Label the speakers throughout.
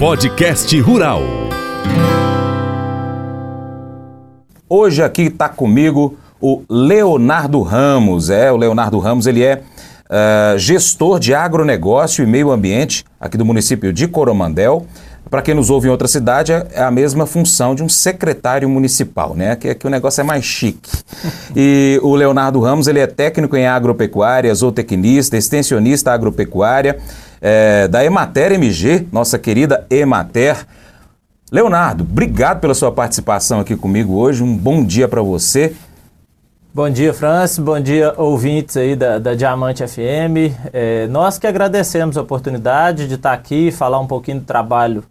Speaker 1: Podcast Rural.
Speaker 2: Hoje aqui está comigo o Leonardo Ramos. É, o Leonardo Ramos, ele é uh, gestor de agronegócio e meio ambiente aqui do município de Coromandel. Para quem nos ouve em outra cidade, é a mesma função de um secretário municipal, né? Que aqui o negócio é mais chique. E o Leonardo Ramos, ele é técnico em agropecuária, zootecnista, extensionista agropecuária, é, da Emater MG, nossa querida Emater. Leonardo, obrigado pela sua participação aqui comigo hoje. Um bom dia para você.
Speaker 3: Bom dia, Francis. Bom dia, ouvintes aí da, da Diamante FM. É, nós que agradecemos a oportunidade de estar aqui falar um pouquinho do trabalho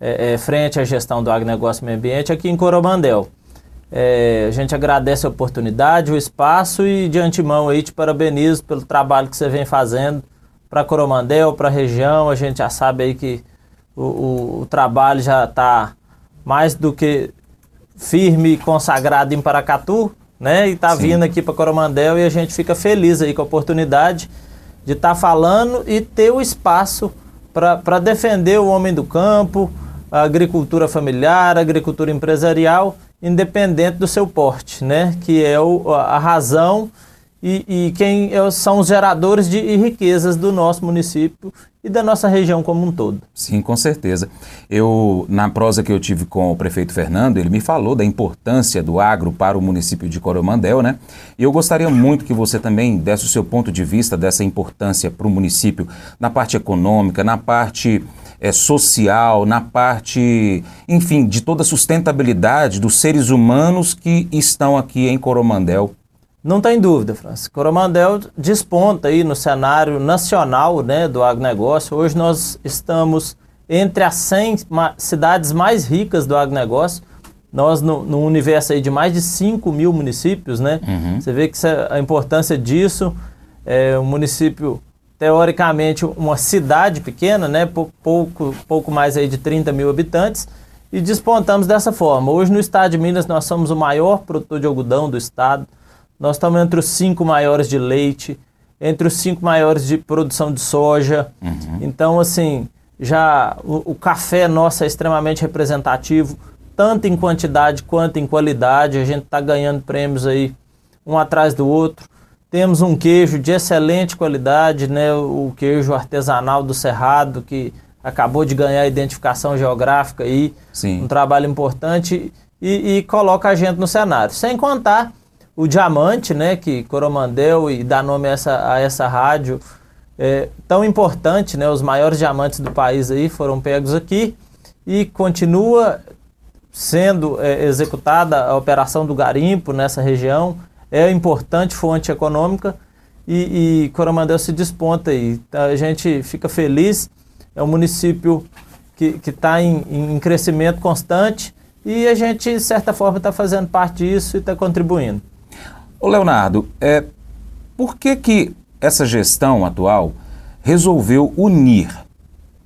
Speaker 3: é, é, frente à gestão do agronegócio e meio ambiente aqui em Coromandel. É, a gente agradece a oportunidade, o espaço e de antemão aí te parabenizo pelo trabalho que você vem fazendo para Coromandel, para a região. A gente já sabe aí que o, o, o trabalho já está mais do que firme e consagrado em Paracatu né? E está vindo aqui para Coromandel e a gente fica feliz aí com a oportunidade de estar tá falando e ter o espaço para defender o homem do campo, a agricultura familiar, a agricultura empresarial, independente do seu porte, né? Que é o, a razão e, e quem é são os geradores de riquezas do nosso município e da nossa região como um todo.
Speaker 2: Sim, com certeza. Eu, na prosa que eu tive com o prefeito Fernando, ele me falou da importância do agro para o município de Coromandel, né? E eu gostaria muito que você também desse o seu ponto de vista dessa importância para o município na parte econômica, na parte é, social, na parte, enfim, de toda a sustentabilidade dos seres humanos que estão aqui em Coromandel
Speaker 3: não tem dúvida, Francis. Coromandel desponta aí no cenário nacional né, do agronegócio. Hoje nós estamos entre as 100 cidades mais ricas do agronegócio. Nós, no, no universo aí de mais de 5 mil municípios, né? Uhum. Você vê que a importância disso. É um município, teoricamente, uma cidade pequena, né? Pouco, pouco mais aí de 30 mil habitantes. E despontamos dessa forma. Hoje no estado de Minas nós somos o maior produtor de algodão do estado. Nós estamos entre os cinco maiores de leite, entre os cinco maiores de produção de soja. Uhum. Então, assim, já o, o, café nosso é extremamente representativo, tanto em quantidade quanto em qualidade. A gente está ganhando prêmios aí um atrás do outro. Temos um queijo de excelente qualidade, né? O queijo artesanal do Cerrado, que acabou de ganhar a identificação geográfica aí. Sim. Um trabalho importante e, e coloca a gente no cenário. Sem contar o diamante, né, que Coromandel e dá nome a essa, a essa rádio é, tão importante, né, os maiores diamantes do país aí foram pegos aqui e continua sendo é, executada a operação do garimpo nessa região, é importante fonte econômica e, e Coromandel se desponta aí. A gente fica feliz, é um município que está em, em crescimento constante e a gente, de certa forma, está fazendo parte disso e está contribuindo.
Speaker 2: Ô Leonardo, é, por que, que essa gestão atual resolveu unir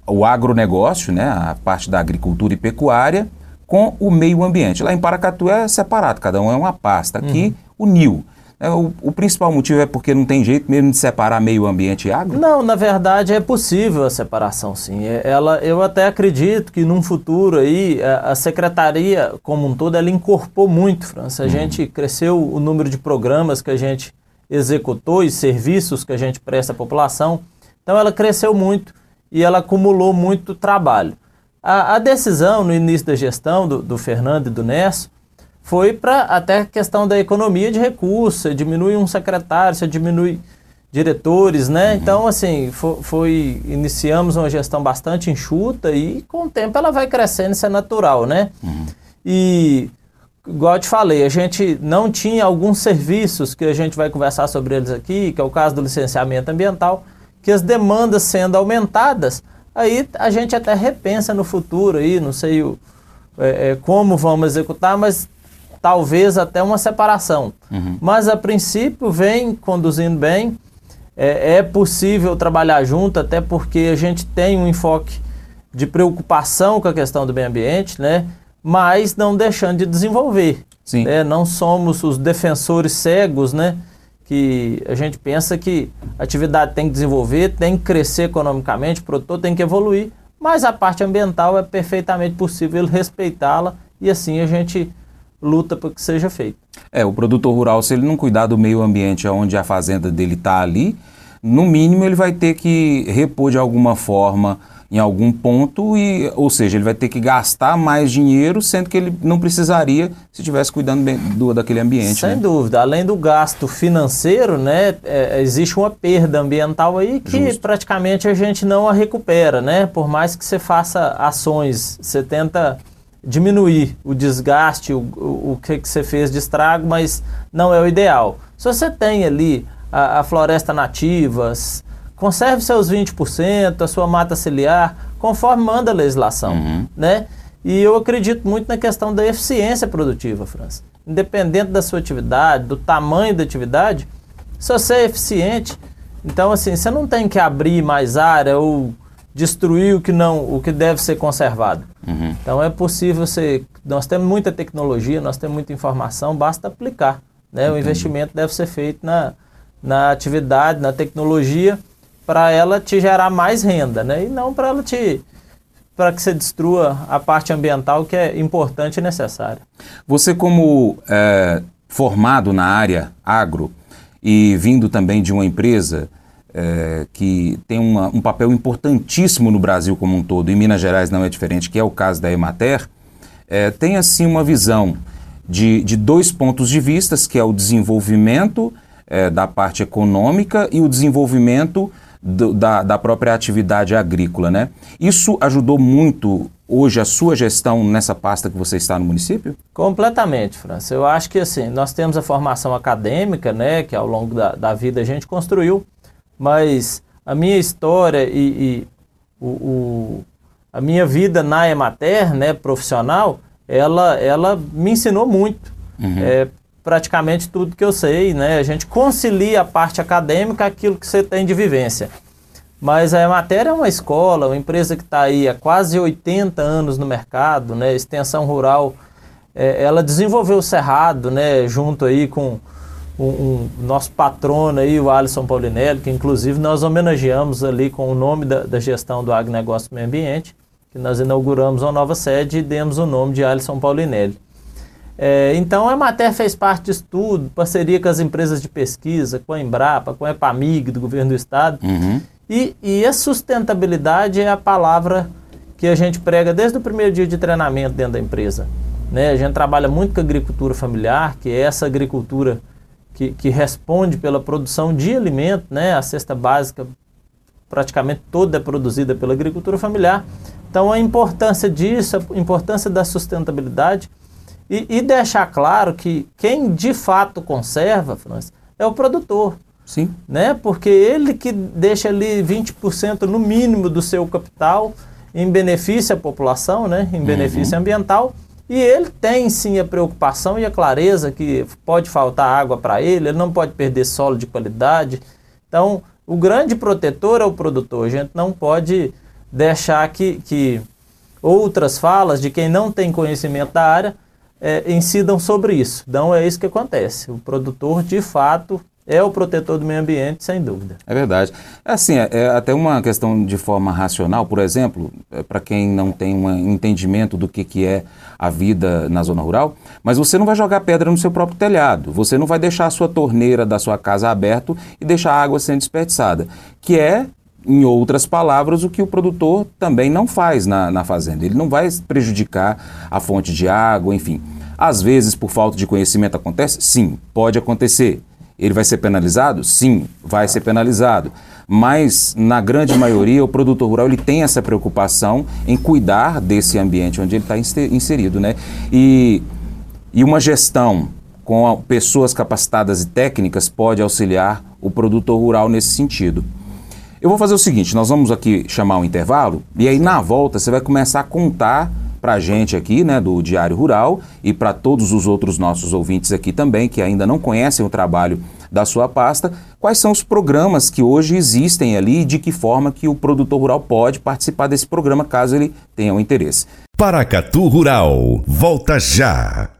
Speaker 2: o agronegócio, né, a parte da agricultura e pecuária, com o meio ambiente? Lá em Paracatu é separado, cada um é uma pasta. Aqui uhum. uniu. É, o, o, principal motivo é porque não tem jeito mesmo de separar meio ambiente e água?
Speaker 3: Não, na verdade é possível a separação, sim. É, ela, eu até acredito que num futuro aí a, a secretaria como um todo ela incorporou muito, França. A uhum. gente cresceu o número de programas que a gente executou e serviços que a gente presta à população. Então ela cresceu muito e ela acumulou muito trabalho. A, a decisão no início da gestão do, do Fernando e do Nesso foi para até a questão da economia de recursos, você diminui um secretário, você diminui diretores, né? Uhum. Então, assim, foi, foi, iniciamos uma gestão bastante enxuta e com o tempo ela vai crescendo, isso é natural, né? Uhum. E, igual eu te falei, a gente não tinha alguns serviços que a gente vai conversar sobre eles aqui, que é o caso do licenciamento ambiental, que as demandas sendo aumentadas, aí a gente até repensa no futuro aí, não sei o, é, é, como vamos executar, mas talvez até uma separação. Uhum. Mas a princípio vem conduzindo bem. É, é, possível trabalhar junto, até porque a gente tem um enfoque de preocupação com a questão do meio ambiente, né? mas não deixando de desenvolver. Sim. Né? Não somos os defensores cegos, né? que a gente pensa que a atividade tem que desenvolver, tem que crescer economicamente, o produtor tem que evoluir, mas a parte ambiental é perfeitamente possível respeitá-la e assim a gente luta para que seja feito.
Speaker 2: É, o produtor rural, se ele não cuidar do meio ambiente onde a fazenda dele está ali, no mínimo ele vai ter que repor de alguma forma em algum ponto e, ou seja, ele vai ter que gastar mais dinheiro, sendo que ele não precisaria se estivesse cuidando bem do, daquele ambiente.
Speaker 3: Sem
Speaker 2: né?
Speaker 3: dúvida, além do gasto financeiro, né, é, existe uma perda ambiental aí que Justo. praticamente a gente não a recupera, né? Por mais que você faça ações, você tenta diminuir o desgaste, o, o, o que, que você fez de estrago, mas não é o ideal. Se você tem ali a, a floresta nativas, conserve seus 20%, a sua mata ciliar, conforme manda a legislação, uhum. né? E eu acredito muito na questão da eficiência produtiva, França. Independente da sua atividade, do tamanho da atividade, se você é eficiente, então assim, você não tem que abrir mais área ou destruir o que não, o que deve ser conservado. Uhum. Então é possível você, nós temos muita tecnologia, nós temos muita informação, basta aplicar, né? O investimento deve ser feito na, na atividade, na tecnologia para ela te gerar mais renda, né? E não para ela te para que você destrua a parte ambiental que é importante e necessária.
Speaker 2: Você como é, formado na área agro e vindo também de uma empresa é, que tem uma, um papel importantíssimo no Brasil como um todo, e Minas Gerais não é diferente, que é o caso da Emater, é, tem assim uma visão de, de dois pontos de vista, que é o desenvolvimento é, da parte econômica e o desenvolvimento do, da, da própria atividade agrícola, né? Isso ajudou muito hoje a sua gestão nessa pasta que você está no município?
Speaker 3: Completamente, França. Eu acho que assim, nós temos a formação acadêmica, né, que ao longo da, da vida a gente construiu, mas a minha história e, e o, o, a minha vida na Emater, né, profissional, ela, ela me ensinou muito. Uhum. É, praticamente tudo que eu sei, né? A gente concilia a parte acadêmica aquilo que você tem de vivência. Mas a matéria é uma escola, uma empresa que está aí há quase 80 anos no mercado, né? Extensão rural, é, ela desenvolveu o Cerrado, né? Junto aí com o um, nosso patrono aí, o Alisson Paulinelli, que inclusive nós homenageamos ali com o nome da, da gestão do agronegócio e meio ambiente, que nós inauguramos uma nova sede e demos o nome de Alisson Paulinelli. É, então a Emater fez parte disso tudo, parceria com as empresas de pesquisa, com a Embrapa, com a EPAMIG do governo do estado. Uhum. E, e a sustentabilidade é a palavra que a gente prega desde o primeiro dia de treinamento dentro da empresa. Né? A gente trabalha muito com agricultura familiar, que é essa agricultura que, que responde pela produção de alimento, né? a cesta básica praticamente toda é produzida pela agricultura familiar. Então a importância disso, a importância da sustentabilidade e, e deixar claro que quem de fato conserva, França, é o produtor.
Speaker 2: Sim.
Speaker 3: Né? Porque ele que deixa ali 20% no mínimo do seu capital em benefício à população, né? em benefício uhum. ambiental. E ele tem sim a preocupação e a clareza que pode faltar água para ele, ele não pode perder solo de qualidade. Então, o grande protetor é o produtor. A gente não pode deixar que, que outras falas de quem não tem conhecimento da área é, incidam sobre isso. Então é isso que acontece. O produtor, de fato, é o protetor do meio ambiente, sem dúvida.
Speaker 2: É verdade. Assim, é, é até uma questão de forma racional, por exemplo, é, para quem não tem um entendimento do que, que é a vida na zona rural, mas você não vai jogar pedra no seu próprio telhado, você não vai deixar a sua torneira da sua casa aberta e deixar a água sendo desperdiçada, que é em outras palavras, o que o produtor também não faz na, na fazenda. Ele não vai prejudicar a fonte de água, enfim. Às vezes, por falta de conhecimento, acontece? Sim, pode acontecer. Ele vai ser penalizado? Sim, vai ser penalizado. Mas, na grande maioria, o produtor rural ele tem essa preocupação em cuidar desse ambiente onde ele está inserido. Né? E, e uma gestão com pessoas capacitadas e técnicas pode auxiliar o produtor rural nesse sentido. Eu vou fazer o seguinte: nós vamos aqui chamar um intervalo e aí na volta você vai começar a contar para a gente aqui, né, do Diário Rural e para todos os outros nossos ouvintes aqui também que ainda não conhecem o trabalho da sua pasta, quais são os programas que hoje existem ali e de que forma que o produtor rural pode participar desse programa caso ele tenha um interesse.
Speaker 1: Paracatu Rural, volta já.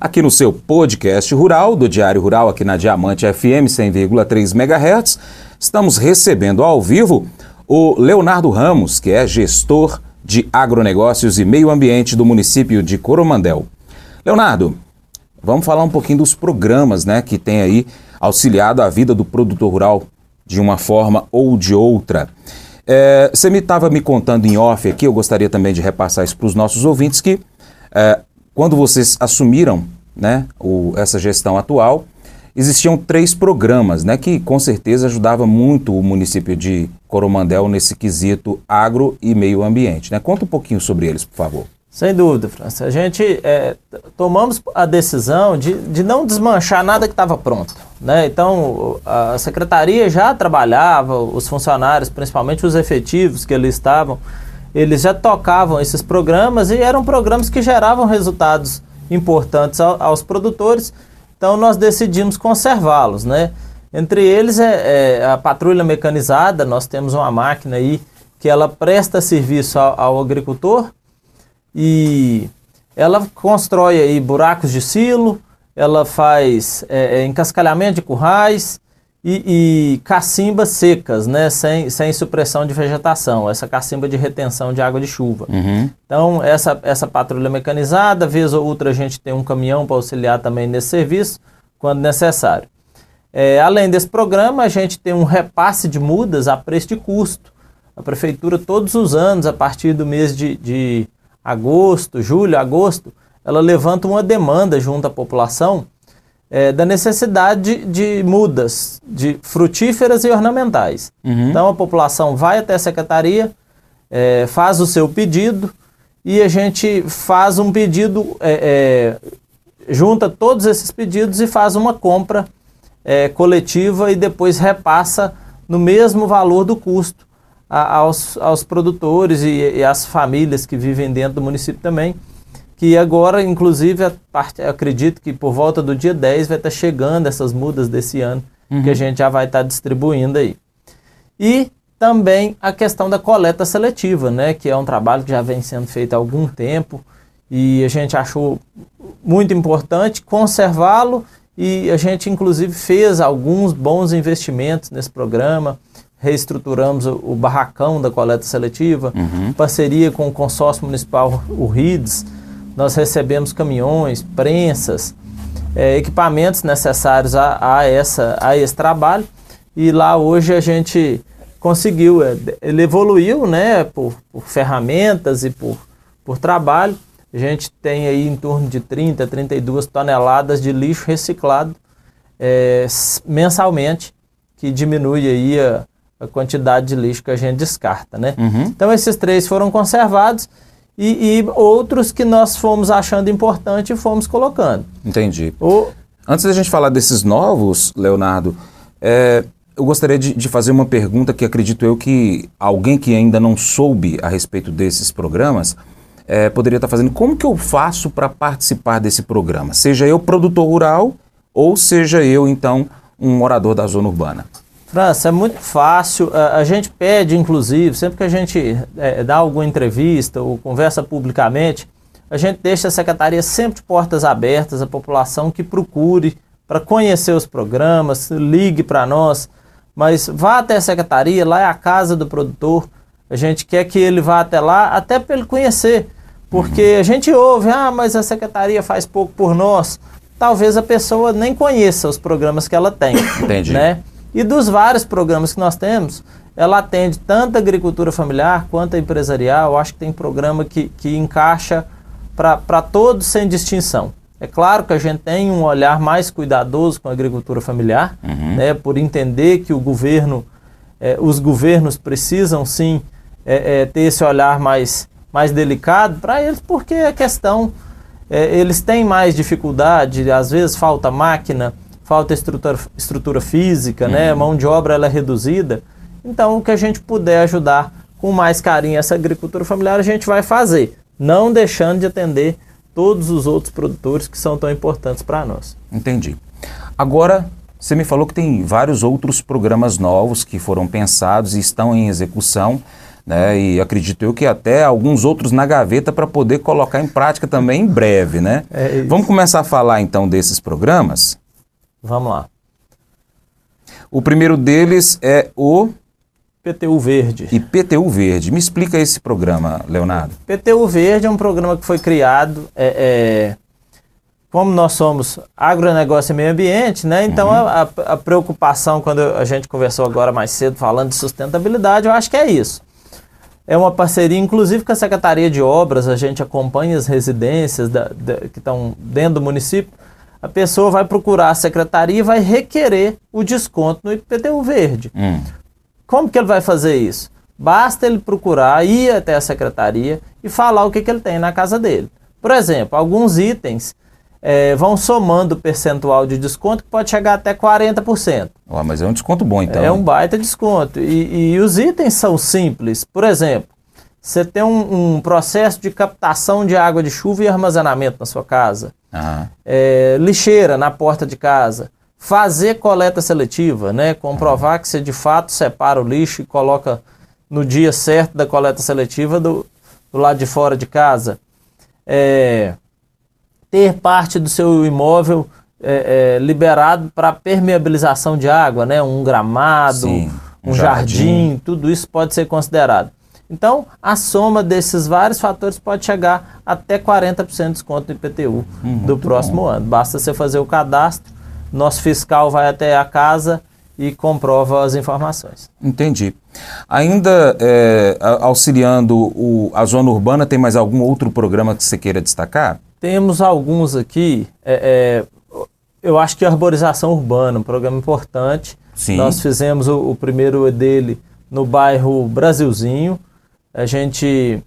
Speaker 2: Aqui no seu podcast rural, do Diário Rural, aqui na Diamante FM 100,3 MHz, estamos recebendo ao vivo o Leonardo Ramos, que é gestor de agronegócios e meio ambiente do município de Coromandel. Leonardo, vamos falar um pouquinho dos programas né, que tem aí auxiliado a vida do produtor rural de uma forma ou de outra. É, você me estava me contando em off aqui, eu gostaria também de repassar isso para os nossos ouvintes, que é, quando vocês assumiram né, o, essa gestão atual, existiam três programas né, que com certeza ajudavam muito o município de Coromandel nesse quesito agro e meio ambiente. Né? Conta um pouquinho sobre eles, por favor.
Speaker 3: Sem dúvida, França. A gente é, tomamos a decisão de, de não desmanchar nada que estava pronto. Né? Então, a secretaria já trabalhava, os funcionários, principalmente os efetivos que ali estavam, eles já tocavam esses programas e eram programas que geravam resultados importantes ao, aos produtores. Então, nós decidimos conservá-los. Né? Entre eles é, é, a patrulha mecanizada, nós temos uma máquina aí que ela presta serviço ao, ao agricultor e ela constrói aí buracos de silo, ela faz é, é, encascalhamento de currais e, e, cacimbas secas, né, sem, sem supressão de vegetação, essa cacimba de retenção de água de chuva. Uhum. Então, essa, essa patrulha mecanizada, vez ou outra a gente tem um caminhão para auxiliar também nesse serviço, quando necessário. É, além desse programa, a gente tem um repasse de mudas a preço de custo. A prefeitura, todos os anos, a partir do mês de, de agosto, julho, agosto, ela levanta uma demanda junto à população é, da necessidade de, de, mudas, de frutíferas e ornamentais. Uhum. Então a população vai até a secretaria, é, faz o seu pedido e a gente faz um pedido, é, é junta todos esses pedidos e faz uma compra é, coletiva e depois repassa no mesmo valor do custo a, aos, aos produtores e, e às famílias que vivem dentro do município também, que agora, inclusive, parte, acredito que por volta do dia 10 vai estar chegando essas mudas desse ano, uhum. que a gente já vai estar distribuindo aí. E também a questão da coleta seletiva, né, que é um trabalho que já vem sendo feito há algum tempo e a gente achou muito importante conservá-lo e a gente inclusive fez alguns bons investimentos nesse programa reestruturamos o, o barracão da coleta seletiva, uhum. parceria com o consórcio municipal, o RIDS, nós recebemos caminhões, prensas, é, equipamentos necessários a, a, essa, a esse trabalho e lá hoje a gente conseguiu, é, ele evoluiu né, por, por ferramentas e por, por trabalho, a gente tem aí em torno de 30, 32 toneladas de lixo reciclado é, mensalmente, que diminui aí a, a quantidade de lixo que a gente descarta, né? Uhum. Então esses três foram conservados e, e, outros que nós fomos achando importante e fomos colocando.
Speaker 2: Entendi. O... Antes da gente falar desses novos, Leonardo, é, eu gostaria de, de, fazer uma pergunta que acredito eu que alguém que ainda não soube a respeito desses programas é, poderia estar fazendo. Como que eu faço para participar desse programa? Seja eu produtor rural ou seja eu, então, um morador da zona urbana.
Speaker 3: França, é muito fácil. A, gente pede, inclusive, sempre que a gente é, dá alguma entrevista ou conversa publicamente, a gente deixa a secretaria sempre de portas abertas à população que procure para conhecer os programas, ligue para nós, mas vá até a secretaria, lá é a casa do produtor. A gente quer que ele vá até lá, até para ele conhecer, porque a gente ouve, ah, mas a secretaria faz pouco por nós. Talvez a pessoa nem conheça os programas que ela tem, Entendi. né? E dos vários programas que nós temos, ela atende tanto a agricultura familiar quanto a empresarial. Eu acho que tem programa que, que encaixa para todos sem distinção. É claro que a gente tem um olhar mais cuidadoso com a agricultura familiar, uhum. né, por entender que o governo, eh, os governos precisam sim eh, eh, ter esse olhar mais, mais delicado para eles, porque a questão, eles têm mais dificuldade, às vezes falta máquina, falta estrutura, estrutura física, né, uhum. né, mão de obra ela é reduzida. Então, o que a gente puder ajudar com mais carinho essa agricultura familiar, a gente vai fazer, não deixando de atender todos os outros produtores que são tão importantes para nós.
Speaker 2: Entendi. Agora, você me falou que tem vários outros programas novos que foram pensados e estão em execução. Né? E acredito eu que até alguns outros na gaveta para poder colocar em prática também em breve, né? É Vamos começar a falar então desses programas?
Speaker 3: Vamos lá.
Speaker 2: O primeiro deles é o
Speaker 3: PTU Verde.
Speaker 2: E PTU Verde. Me explica esse programa, Leonardo.
Speaker 3: PTU Verde é um programa que foi criado, é, é, como nós somos agronegócio e meio ambiente, né? Então uhum. a, a, preocupação, quando a gente conversou agora mais cedo falando de sustentabilidade, eu acho que é isso. É uma parceria, inclusive, com a Secretaria de Obras, a gente acompanha as residências da, da, que estão dentro do município. A pessoa vai procurar a secretaria e vai requerer o desconto no IPTU verde. Hum. Como que ele vai fazer isso? Basta ele procurar, ir até a secretaria e falar o que, que ele tem na casa dele. Por exemplo, alguns itens é, vão somando o percentual de desconto que pode chegar até 40%.
Speaker 2: Oh, mas é um desconto bom então.
Speaker 3: É um baita desconto. E, e os itens são simples. Por exemplo, você tem um, um, processo de captação de água de chuva e armazenamento na sua casa. Uhum. É, lixeira na porta de casa fazer coleta seletiva, né? Comprovar que você de fato separa o lixo e coloca no dia certo da coleta seletiva do, do lado de fora de casa. É, ter parte do seu imóvel é, é, liberado para permeabilização de água, né? Um gramado, Sim, um, um jardim. jardim, tudo isso pode ser considerado. Então, a soma desses vários fatores pode chegar até 40% de desconto no IPTU hum, do próximo bom. ano. Basta você fazer o cadastro nosso fiscal vai até a casa e comprova as informações.
Speaker 2: Entendi. Ainda é, auxiliando o, a zona urbana, tem mais algum outro programa que você queira destacar?
Speaker 3: Temos alguns aqui. É, é, eu acho que a arborização urbana, um programa importante. Sim. Nós fizemos o, o primeiro dele no bairro Brasilzinho. A gente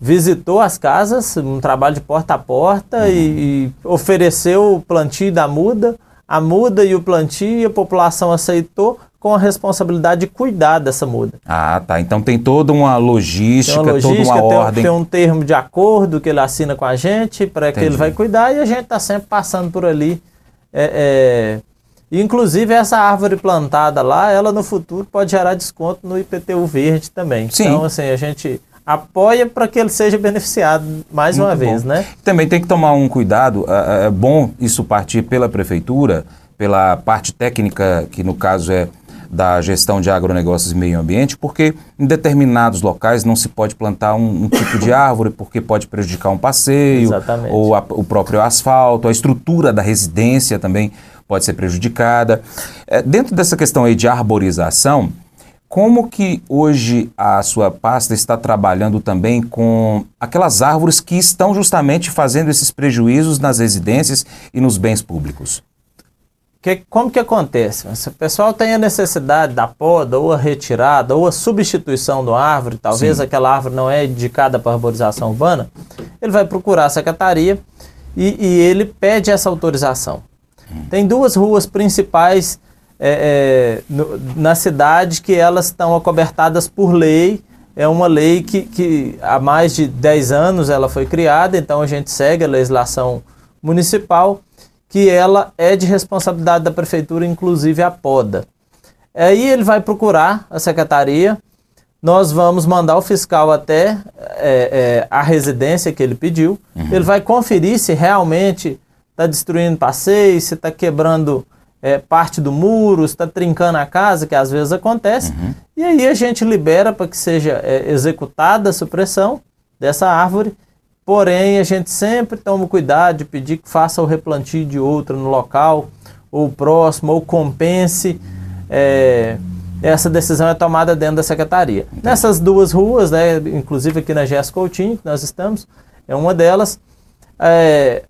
Speaker 3: visitou as casas, um trabalho de porta a porta uhum. e, e ofereceu o plantio da muda a muda e o plantio, a população aceitou com a responsabilidade de cuidar dessa muda.
Speaker 2: Ah, tá. Então tem toda uma logística, uma logística toda uma
Speaker 3: tem,
Speaker 2: ordem.
Speaker 3: Tem um termo de acordo que ele assina com a gente para que ele vai cuidar e a gente está sempre passando por ali. É, é... Inclusive essa árvore plantada lá, ela no futuro pode gerar desconto no IPTU verde também. Sim. Então assim a gente apoia para que ele seja beneficiado mais Muito uma vez, né?
Speaker 2: Também tem que tomar um cuidado, é, é bom isso partir pela prefeitura, pela parte técnica, que no caso é da gestão de agronegócios e meio ambiente, porque em determinados locais não se pode plantar um, um tipo de árvore porque pode prejudicar um passeio, Exatamente. ou a, o próprio asfalto, a estrutura da residência também pode ser prejudicada. É, dentro dessa questão aí de arborização, como que hoje a sua pasta está trabalhando também com aquelas árvores que estão justamente fazendo esses prejuízos nas residências e nos bens públicos?
Speaker 3: Que, como que acontece? Se o pessoal tem a necessidade da poda, ou a retirada, ou a substituição da árvore, talvez Sim. aquela árvore não é indicada para arborização urbana, ele vai procurar a secretaria e, e ele pede essa autorização. Tem duas ruas principais é, é, no, na cidade que elas estão acobertadas por lei. É uma lei que, que há mais de 10 anos ela foi criada, então a gente segue a legislação municipal, que ela é de responsabilidade da prefeitura, inclusive a poda. Aí ele vai procurar a secretaria, nós vamos mandar o fiscal até é, é, a residência que ele pediu, uhum. ele vai conferir se realmente está destruindo passeio, se está quebrando é, parte do muro, está trincando a casa, que às vezes acontece, uhum. e aí a gente libera para que seja é, executada a supressão dessa árvore, porém a gente sempre toma cuidado de pedir que faça o replantio de outra no local, ou próximo, ou compense, é, essa decisão é tomada dentro da secretaria. Entendi. Nessas duas ruas, né, inclusive aqui na Gés Coutinho, que nós estamos, é uma delas, é,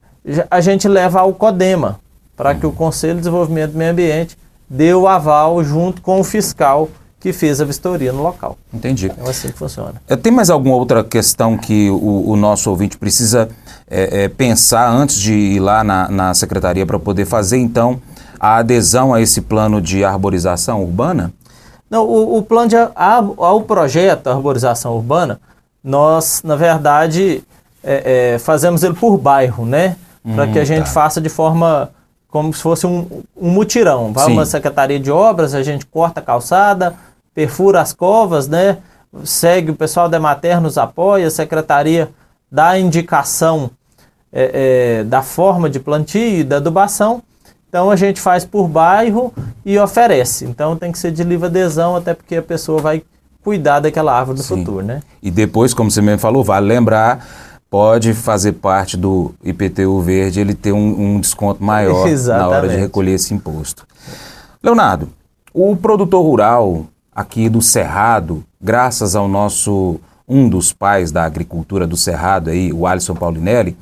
Speaker 3: a gente leva ao CODEMA, para que o Conselho de Desenvolvimento do Meio Ambiente dê o aval junto com o fiscal que fez a vistoria no local.
Speaker 2: Entendi.
Speaker 3: É assim que funciona.
Speaker 2: Tem mais alguma outra questão que o, o nosso ouvinte precisa é, é, pensar antes de ir lá na, na secretaria para poder fazer, então, a adesão a esse plano de arborização urbana?
Speaker 3: Não, o, o plano de ao projeto arborização urbana, nós, na verdade, é, é, fazemos ele por bairro, né? Para hum, que a gente tá. faça de forma como se fosse um, um mutirão. Vai uma secretaria de obras, a gente corta a calçada, perfura as covas, né? Segue o pessoal da Emater nos apoia, a secretaria dá a indicação é, é, da forma de plantio e da adubação. Então a gente faz por bairro e oferece. Então tem que ser de livre adesão, até porque a pessoa vai cuidar daquela árvore do Sim. futuro, né?
Speaker 2: E depois, como você mesmo falou, vale lembrar pode fazer parte do IPTU verde, ele ter um, um desconto maior na hora de recolher esse imposto. Leonardo, o produtor rural aqui do Cerrado, graças ao nosso um dos pais da agricultura do Cerrado aí, o Alisson Paulinelli,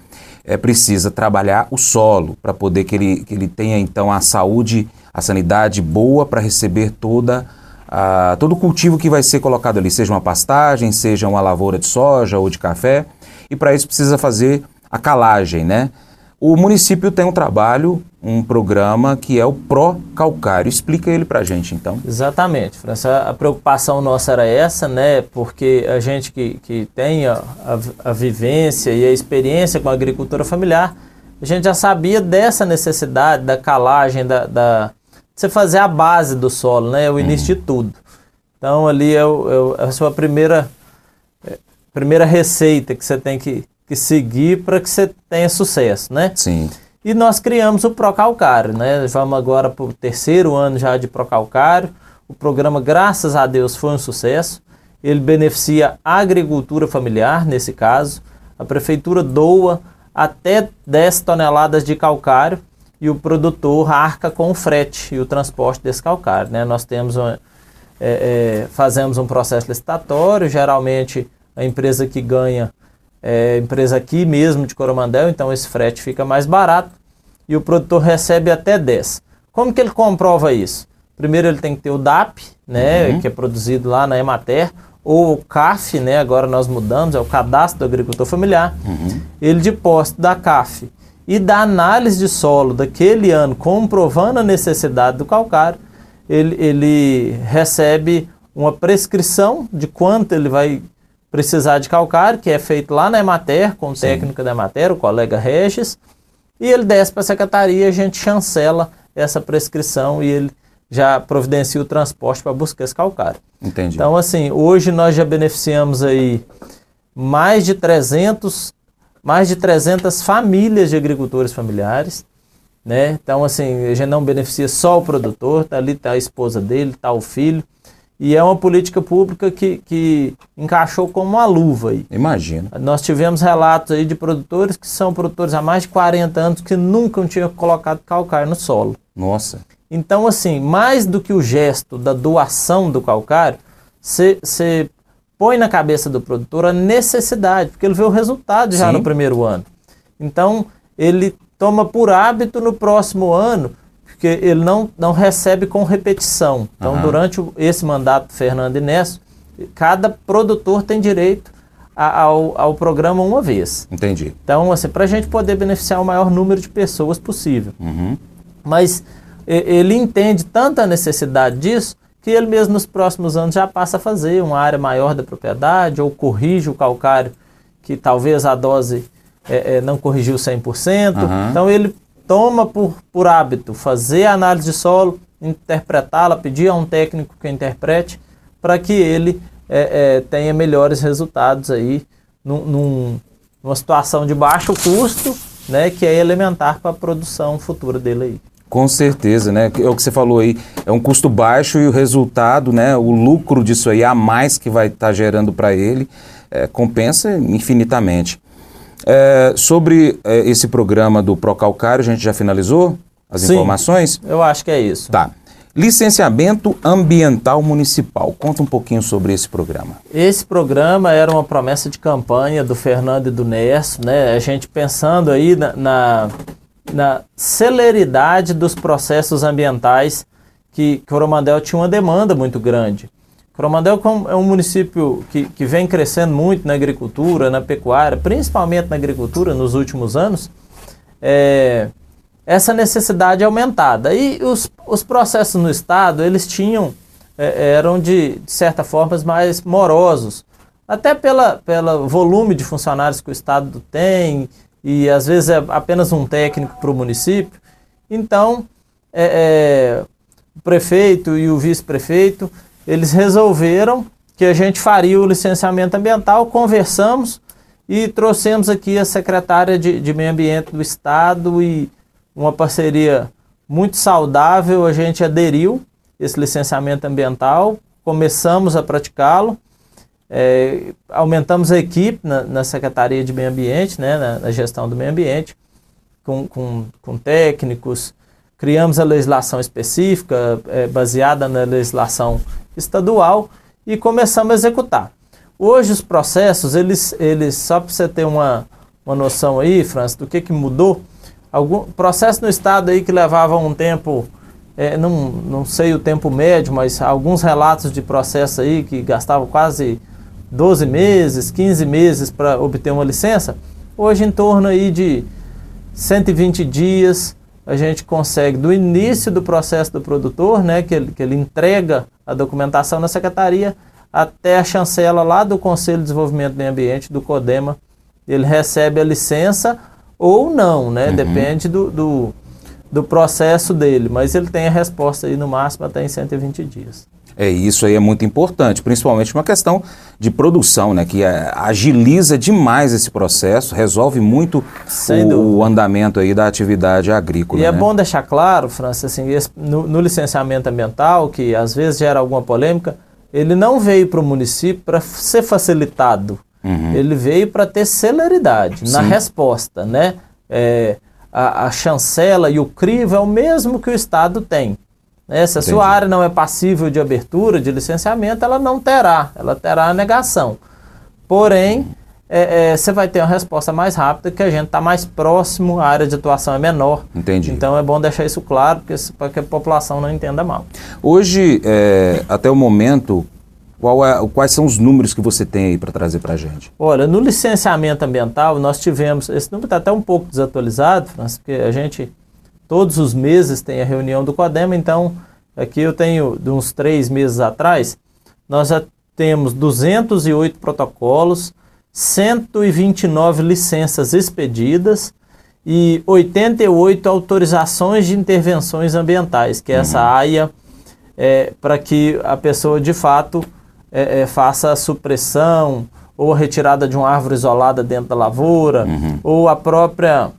Speaker 2: é precisa trabalhar o solo para poder que ele, que ele tenha então a saúde, a sanidade boa para receber toda a, todo o cultivo que vai ser colocado ali, seja uma pastagem, seja uma lavoura de soja ou de café e para isso precisa fazer a calagem, né? O município tem um trabalho, um programa que é o Pro Calcário. Explica ele para a gente, então.
Speaker 3: Exatamente, França. A preocupação nossa era essa, né? Porque a gente que, que tem a, a, a vivência e a experiência com a agricultura familiar, a gente já sabia dessa necessidade da calagem, da, da você fazer a base do solo, né? O início uhum. de tudo. Então ali é, o, é a sua primeira primeira receita que você tem que, que seguir para que você tenha sucesso, né?
Speaker 2: Sim.
Speaker 3: E nós criamos o Procalcário, né? Vamos agora para o terceiro ano já de Procalcário. O programa, graças a Deus, foi um sucesso. Ele beneficia a agricultura familiar, nesse caso. A prefeitura doa até 10 toneladas de calcário e o produtor arca com o frete e o transporte desse calcário. Né? Nós temos uma, é, é, fazemos um processo licitatório, geralmente a empresa que ganha é a empresa aqui mesmo de Coromandel, então esse frete fica mais barato e o produtor recebe até 10. Como que ele comprova isso? Primeiro ele tem que ter o DAP, né, uhum. que é produzido lá na Emater, ou o CAF, né, agora nós mudamos, é o Cadastro do Agricultor Familiar. Uhum. Ele de posse da CAF e da análise de solo daquele ano, comprovando a necessidade do calcário, ele, ele recebe uma prescrição de quanto ele vai precisar de calcário, que é feito lá na Emater, com o Sim. técnico da Emater, o colega Regis, e ele desce para a secretaria, a gente chancela essa prescrição e ele já providencia o transporte para buscar esse calcário.
Speaker 2: Entendi.
Speaker 3: Então, assim, hoje nós já beneficiamos aí mais de 300, mais de 300 famílias de agricultores familiares, né? Então, assim, a gente não beneficia só o produtor, tá ali tá a esposa dele, tá o filho, e é uma política pública que, que encaixou como uma luva aí.
Speaker 2: Imagina.
Speaker 3: Nós tivemos relatos aí de produtores que são produtores há mais de 40 anos que nunca tinham colocado calcário no solo.
Speaker 2: Nossa.
Speaker 3: Então, assim, mais do que o gesto da doação do calcário, você põe na cabeça do produtor a necessidade, porque ele vê o resultado já Sim. no primeiro ano. Então, ele toma por hábito no próximo ano porque ele não, não recebe com repetição. Então, uhum. durante esse mandato Fernando Inés, cada produtor tem direito a, ao, ao programa uma vez.
Speaker 2: Entendi.
Speaker 3: Então, assim, para a gente poder beneficiar o maior número de pessoas possível.
Speaker 2: Uhum.
Speaker 3: Mas ele entende tanta necessidade disso que ele mesmo nos próximos anos já passa a fazer uma área maior da propriedade ou corrige o calcário que talvez a dose é, é, não corrigiu 100%. Uhum. Então ele toma por, por hábito fazer a análise de solo, interpretá-la, pedir a um técnico que interprete, para que ele é, é, tenha melhores resultados aí num, num, numa situação de baixo custo, né, que é elementar para a produção futura dele aí.
Speaker 2: Com certeza, né? É o que você falou aí, é um custo baixo e o resultado, né? O lucro disso aí, a mais que vai estar tá gerando para ele, é, compensa infinitamente. É, sobre é, esse programa do Procalcário, a gente já finalizou as Sim, informações?
Speaker 3: Eu acho que é isso.
Speaker 2: Tá. Licenciamento Ambiental Municipal. Conta um pouquinho sobre esse programa.
Speaker 3: Esse programa era uma promessa de campanha do Fernando e do Nerso, né? A gente pensando aí na, na, na celeridade dos processos ambientais que Coromandel tinha uma demanda muito grande. Coromandel é um município que, que vem crescendo muito na agricultura, na pecuária, principalmente na agricultura nos últimos anos. É, essa necessidade aumentada. E os, os processos no Estado, eles tinham, é, eram de, de certa forma mais morosos, até pela, pelo volume de funcionários que o Estado tem, e às vezes é apenas um técnico para o município. Então, é, é, o prefeito e o vice-prefeito, eles resolveram que a gente faria o licenciamento ambiental, conversamos e trouxemos aqui a secretária de, de Meio Ambiente do Estado e uma parceria muito saudável, a gente aderiu esse licenciamento ambiental, começamos a praticá-lo, é, aumentamos a equipe na, na, Secretaria de Meio Ambiente, né, na, na gestão do meio ambiente, com, com, com, técnicos, criamos a legislação específica, é, baseada na legislação estadual, e começamos a executar. Hoje os processos, eles, eles só para você ter uma, uma noção aí, França, do que, que mudou, algum processo no estado aí que levava um tempo, é, não, não sei o tempo médio, mas alguns relatos de processo aí que gastavam quase 12 meses, 15 meses para obter uma licença, hoje em torno aí de 120 dias a gente consegue, do início do processo do produtor, né, que ele, que ele entrega a documentação na secretaria, até a chancela lá do Conselho de Desenvolvimento do Meio Ambiente, do CODEMA, ele recebe a licença ou não, né? Uhum. Depende do, do, do, processo dele. Mas ele tem a resposta aí no máximo até em 120 dias.
Speaker 2: É, isso aí é muito importante, principalmente uma questão de produção, né? Que é, agiliza demais esse processo, resolve muito o, o, andamento aí da atividade agrícola.
Speaker 3: E
Speaker 2: é
Speaker 3: né? é bom deixar claro, França, assim, esse, no, no licenciamento ambiental, que às vezes gera alguma polêmica, ele não veio para o município para ser facilitado. Uhum. Ele veio para ter celeridade Sim. na resposta, né? É, a, a, chancela e o crivo é o mesmo que o Estado tem. Né? Se a Entendi. sua área não é passível de abertura, de licenciamento, ela não terá, ela terá a negação. Porém, é, é, você vai ter uma resposta mais rápida, que a gente está mais próximo, a área de atuação é menor.
Speaker 2: Entendi.
Speaker 3: Então é bom deixar isso claro, para que a população não entenda mal.
Speaker 2: Hoje, é, até o momento, é, quais são os números que você tem aí para trazer para a gente?
Speaker 3: Olha, no licenciamento ambiental, nós tivemos. Esse número está até um pouco desatualizado, porque a gente, todos os meses, tem a reunião do CODEMA, então, aqui eu tenho, de uns três meses atrás, nós já temos 208 protocolos, 129 licenças expedidas e 88 autorizações de intervenções ambientais, que é essa uhum. AIA, é, para que a pessoa de fato é, é, faça a supressão ou a retirada de uma árvore isolada dentro da lavoura, uhum. ou a própria,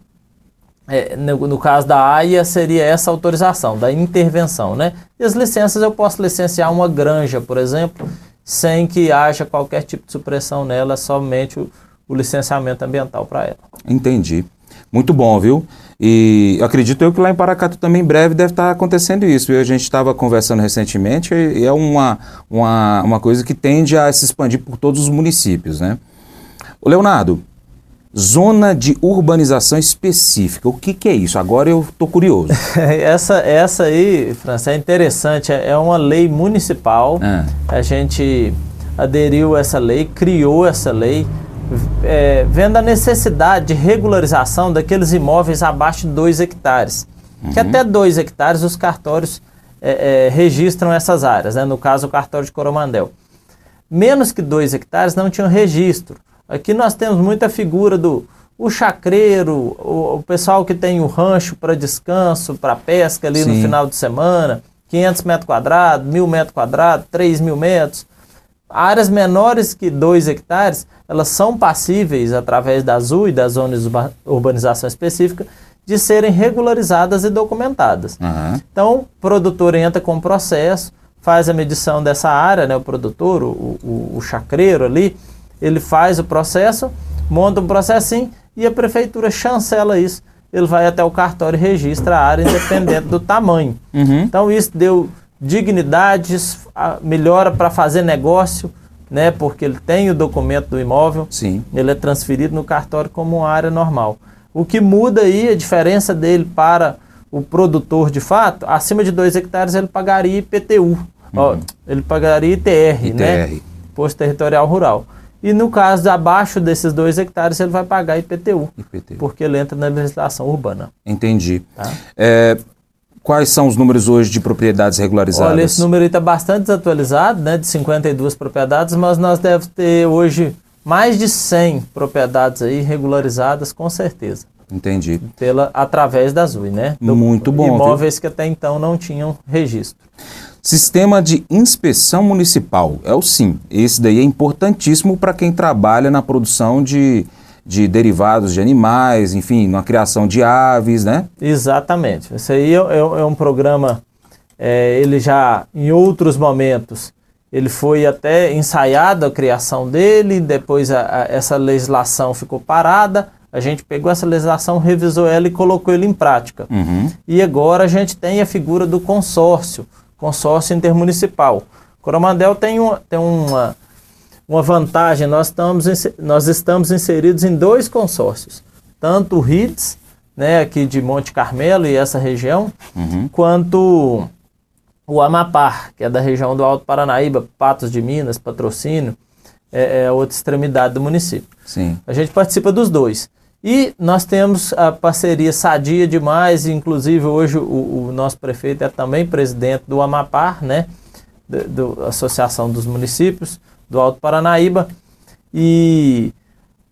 Speaker 3: é, no, no, caso da AIA, seria essa autorização, da intervenção. Né? E as licenças eu posso licenciar uma granja, por exemplo, sem que haja qualquer tipo de supressão nela, somente o, o licenciamento ambiental para ela.
Speaker 2: Entendi. Muito bom, viu? E acredito eu que lá em Paracatu também em breve deve estar acontecendo isso. A gente estava conversando recentemente e é uma, uma, uma coisa que tende a se expandir por todos os municípios, né? O Leonardo, zona de urbanização específica, o que, que é isso? Agora eu estou curioso.
Speaker 3: essa, essa aí, França, é interessante. É uma lei municipal. É. A gente aderiu a essa lei, criou essa lei é, vendo a necessidade de regularização daqueles imóveis abaixo de 2 hectares. Uhum. Que até 2 hectares os cartórios é, é, registram essas áreas, né? no caso o cartório de Coromandel. Menos que 2 hectares não tinham registro. Aqui nós temos muita figura do o chacreiro, o, o pessoal que tem o rancho para descanso, para pesca ali Sim. no final de semana, 500 metros quadrados, 1000 metros quadrados, 3 mil metros. Áreas menores que 2 hectares elas são passíveis, através da ZU e das zonas de urbanização específica, de serem regularizadas e documentadas. Uhum. Então, o produtor entra com o processo, faz a medição dessa área, né, o produtor, o, o, o chacreiro ali, ele faz o processo, monta um processinho e a prefeitura chancela isso. Ele vai até o cartório e registra a área independente do tamanho. Uhum. Então, isso deu dignidades, melhora para fazer negócio, né? Porque ele tem o documento do imóvel,
Speaker 2: Sim.
Speaker 3: ele é transferido no cartório como uma área normal. O que muda aí, a diferença dele para o produtor de fato, acima de 2 hectares ele pagaria IPTU, uhum. ó, ele pagaria ITR, ITR, né? Posto Territorial Rural. E no caso de abaixo desses 2 hectares, ele vai pagar IPTU, IPTU, porque ele entra na legislação urbana.
Speaker 2: Entendi. Tá? É, quais são os números hoje de propriedades regularizadas?
Speaker 3: Olha, esse número está bastante desatualizado, né, de 52 propriedades, mas nós devemos ter hoje mais de 100 propriedades aí regularizadas, com certeza.
Speaker 2: Entendi.
Speaker 3: Pela, através da ZUI, né?
Speaker 2: Do, Muito bom.
Speaker 3: Imóveis viu? que até então não tinham registro.
Speaker 2: Sistema de inspeção municipal, é o SIM. Esse daí é importantíssimo para quem trabalha na produção de, de derivados de animais, enfim, na criação de aves, né?
Speaker 3: Exatamente. Esse aí é, é, é um programa, é, ele já em outros momentos, ele foi até ensaiado a criação dele, depois a, a, essa legislação ficou parada, a gente pegou essa legislação, revisou ela e colocou ele em prática.
Speaker 2: Uhum.
Speaker 3: E agora a gente tem a figura do consórcio, consórcio intermunicipal. Coromandel tem uma, tem uma, uma vantagem, nós estamos, nós estamos inseridos em dois consórcios, tanto o RITS, né, aqui de Monte Carmelo e essa região,
Speaker 2: uhum.
Speaker 3: quanto o Amapá, que é da região do Alto Paranaíba, Patos de Minas, Patrocínio, é, é outra extremidade do município.
Speaker 2: Sim.
Speaker 3: A gente participa dos dois. E nós temos a parceria sadia demais, inclusive hoje o, o nosso prefeito é também presidente do Amapar, né? Da Associação dos Municípios do Alto Paranaíba. E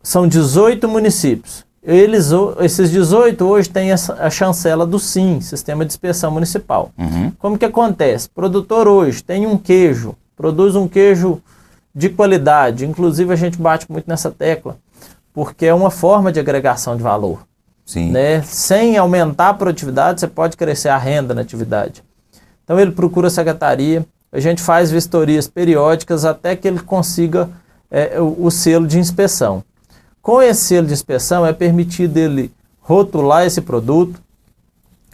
Speaker 3: são 18 municípios. Eles, esses 18 hoje têm a chancela do SIM, Sistema de Inspeção Municipal.
Speaker 2: Uhum.
Speaker 3: Como que acontece? Produtor hoje tem um queijo, produz um queijo de qualidade. Inclusive a gente bate muito nessa tecla porque é uma forma de agregação de valor.
Speaker 2: Sim.
Speaker 3: Né? Sem aumentar a produtividade, você pode crescer a renda na atividade. Então ele procura a secretaria, a gente faz vistorias periódicas até que ele consiga é, o, o, selo de inspeção. Com esse selo de inspeção é permitido ele rotular esse produto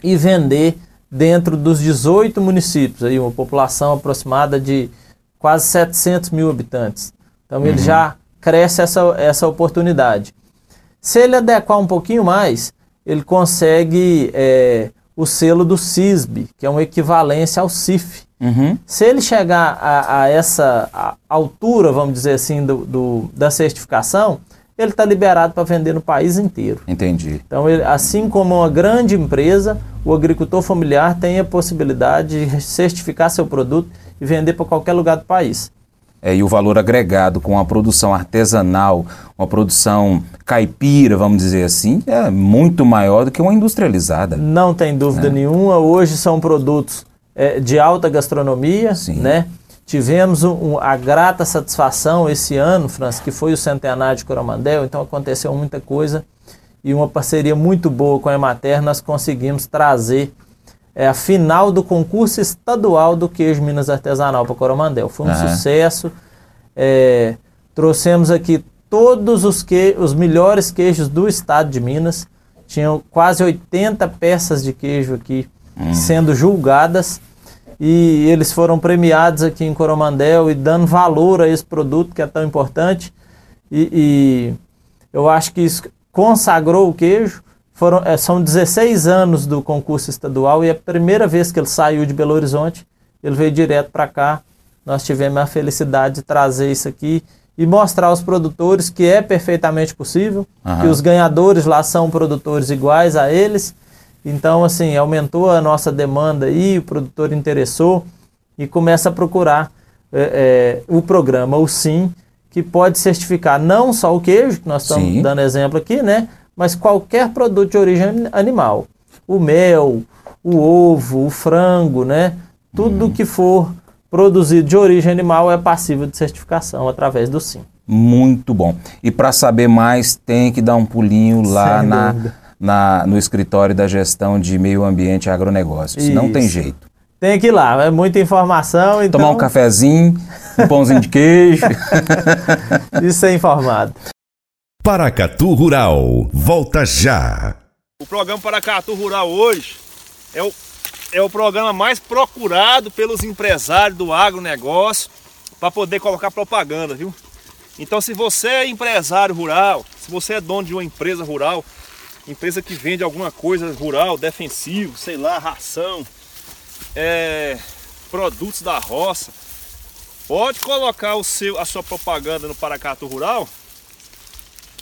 Speaker 3: e vender dentro dos 18 municípios, aí uma população aproximada de quase 700 mil habitantes. Então ele uhum. já cresce essa, essa oportunidade. Se ele adequar um pouquinho mais, ele consegue é, o selo do CISB, que é uma equivalência ao CIF.
Speaker 2: Uhum.
Speaker 3: Se ele chegar a, a essa a altura, vamos dizer assim, do, do da certificação, ele está liberado para vender no país inteiro.
Speaker 2: Entendi.
Speaker 3: Então, ele, assim como uma grande empresa, o agricultor familiar tem a possibilidade de certificar seu produto e vender para qualquer lugar do país
Speaker 2: é, e o valor agregado com a produção artesanal, uma produção caipira, vamos dizer assim, é muito maior do que uma industrializada.
Speaker 3: Não tem dúvida né? nenhuma. Hoje são produtos é, de alta gastronomia,
Speaker 2: Sim.
Speaker 3: né? Tivemos um, a grata satisfação esse ano, França, que foi o centenário de Coromandel, então aconteceu muita coisa e uma parceria muito boa com a Emater, nós conseguimos trazer é a final do concurso estadual do queijo Minas Artesanal para Coromandel. Foi um uhum. sucesso. É, trouxemos aqui todos os, que, os melhores queijos do estado de Minas. Tinham quase 80 peças de queijo aqui uhum. sendo julgadas. E eles foram premiados aqui em Coromandel e dando valor a esse produto que é tão importante. E, e eu acho que isso consagrou o queijo. Foram, é, são 16 anos do concurso estadual e é a primeira vez que ele saiu de Belo Horizonte, ele veio direto para cá. Nós tivemos a felicidade de trazer isso aqui e mostrar aos produtores que é perfeitamente possível, uhum. que os ganhadores lá são produtores iguais a eles. Então, assim, aumentou a nossa demanda aí, o produtor interessou e começa a procurar é, é, o programa, o SIM, que pode certificar não só o queijo, que nós estamos Sim. dando exemplo aqui, né? Mas qualquer produto de origem animal. O mel, o ovo, o frango, né? Tudo hum. que for produzido de origem animal é passível de certificação através do SIM.
Speaker 2: Muito bom. E para saber mais, tem que dar um pulinho lá na, na, no escritório da gestão de meio ambiente e agronegócios. Isso. Não tem jeito.
Speaker 3: Tem que ir lá, é muita informação. Então...
Speaker 2: Tomar um cafezinho, um pãozinho de queijo.
Speaker 3: Isso é informado.
Speaker 4: Paracatu Rural, volta já.
Speaker 5: O programa Paracatu Rural hoje é o, é o programa mais procurado pelos empresários do agronegócio para poder colocar propaganda, viu? Então, se você é empresário rural, se você é dono de uma empresa rural, empresa que vende alguma coisa rural, defensivo, sei lá, ração, é, produtos da roça, pode colocar o seu, a sua propaganda no Paracatu Rural,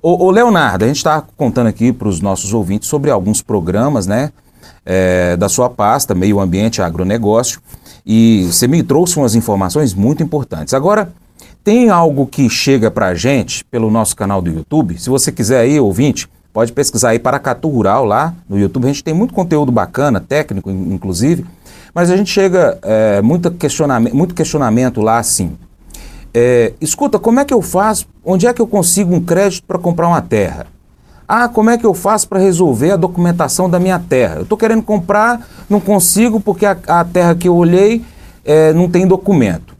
Speaker 2: Ô, ô Leonardo, a gente está contando aqui para os nossos ouvintes sobre alguns programas, né? É, da sua pasta, Meio Ambiente Agronegócio, e você me trouxe umas informações muito importantes. Agora, tem algo que chega para a gente pelo nosso canal do YouTube. Se você quiser aí, ouvinte, pode pesquisar aí Paracatu Rural lá no YouTube. A gente tem muito conteúdo bacana, técnico inclusive, mas a gente chega é, muito, questionamento, muito questionamento lá assim. É, escuta, como é que eu faço? Onde é que eu consigo um crédito para comprar uma terra? Ah, como é que eu faço para resolver a documentação da minha terra? Eu estou querendo comprar, não consigo porque a, a terra que eu olhei é, não tem documento.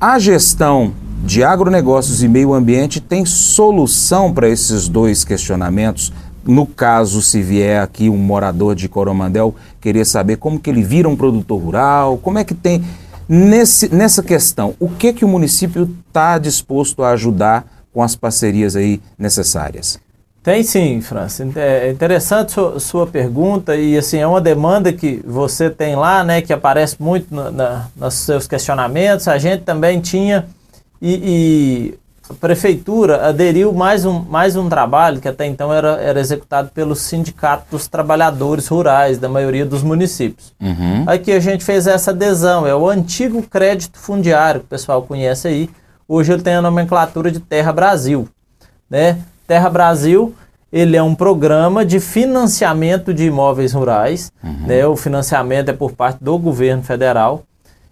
Speaker 2: A gestão de agronegócios e meio ambiente tem solução para esses dois questionamentos? No caso, se vier aqui um morador de Coromandel querer saber como que ele vira um produtor rural, como é que tem nesse, nessa questão, o que que o município está disposto a ajudar com as parcerias aí necessárias?
Speaker 3: Tem sim, França. É interessante sua, sua pergunta e assim é uma demanda que você tem lá, né, que aparece muito no, na, nos seus questionamentos. A gente também tinha e, e, a prefeitura aderiu mais um, mais um trabalho que até então era, era executado pelo sindicato dos trabalhadores rurais da maioria dos municípios. Uhum. Aqui a gente fez essa adesão, é o antigo crédito fundiário que o pessoal conhece aí. Hoje ele tem a nomenclatura de Terra Brasil, né? Terra Brasil, ele é um programa de financiamento de imóveis rurais. Uhum. Né? O financiamento é por parte do governo federal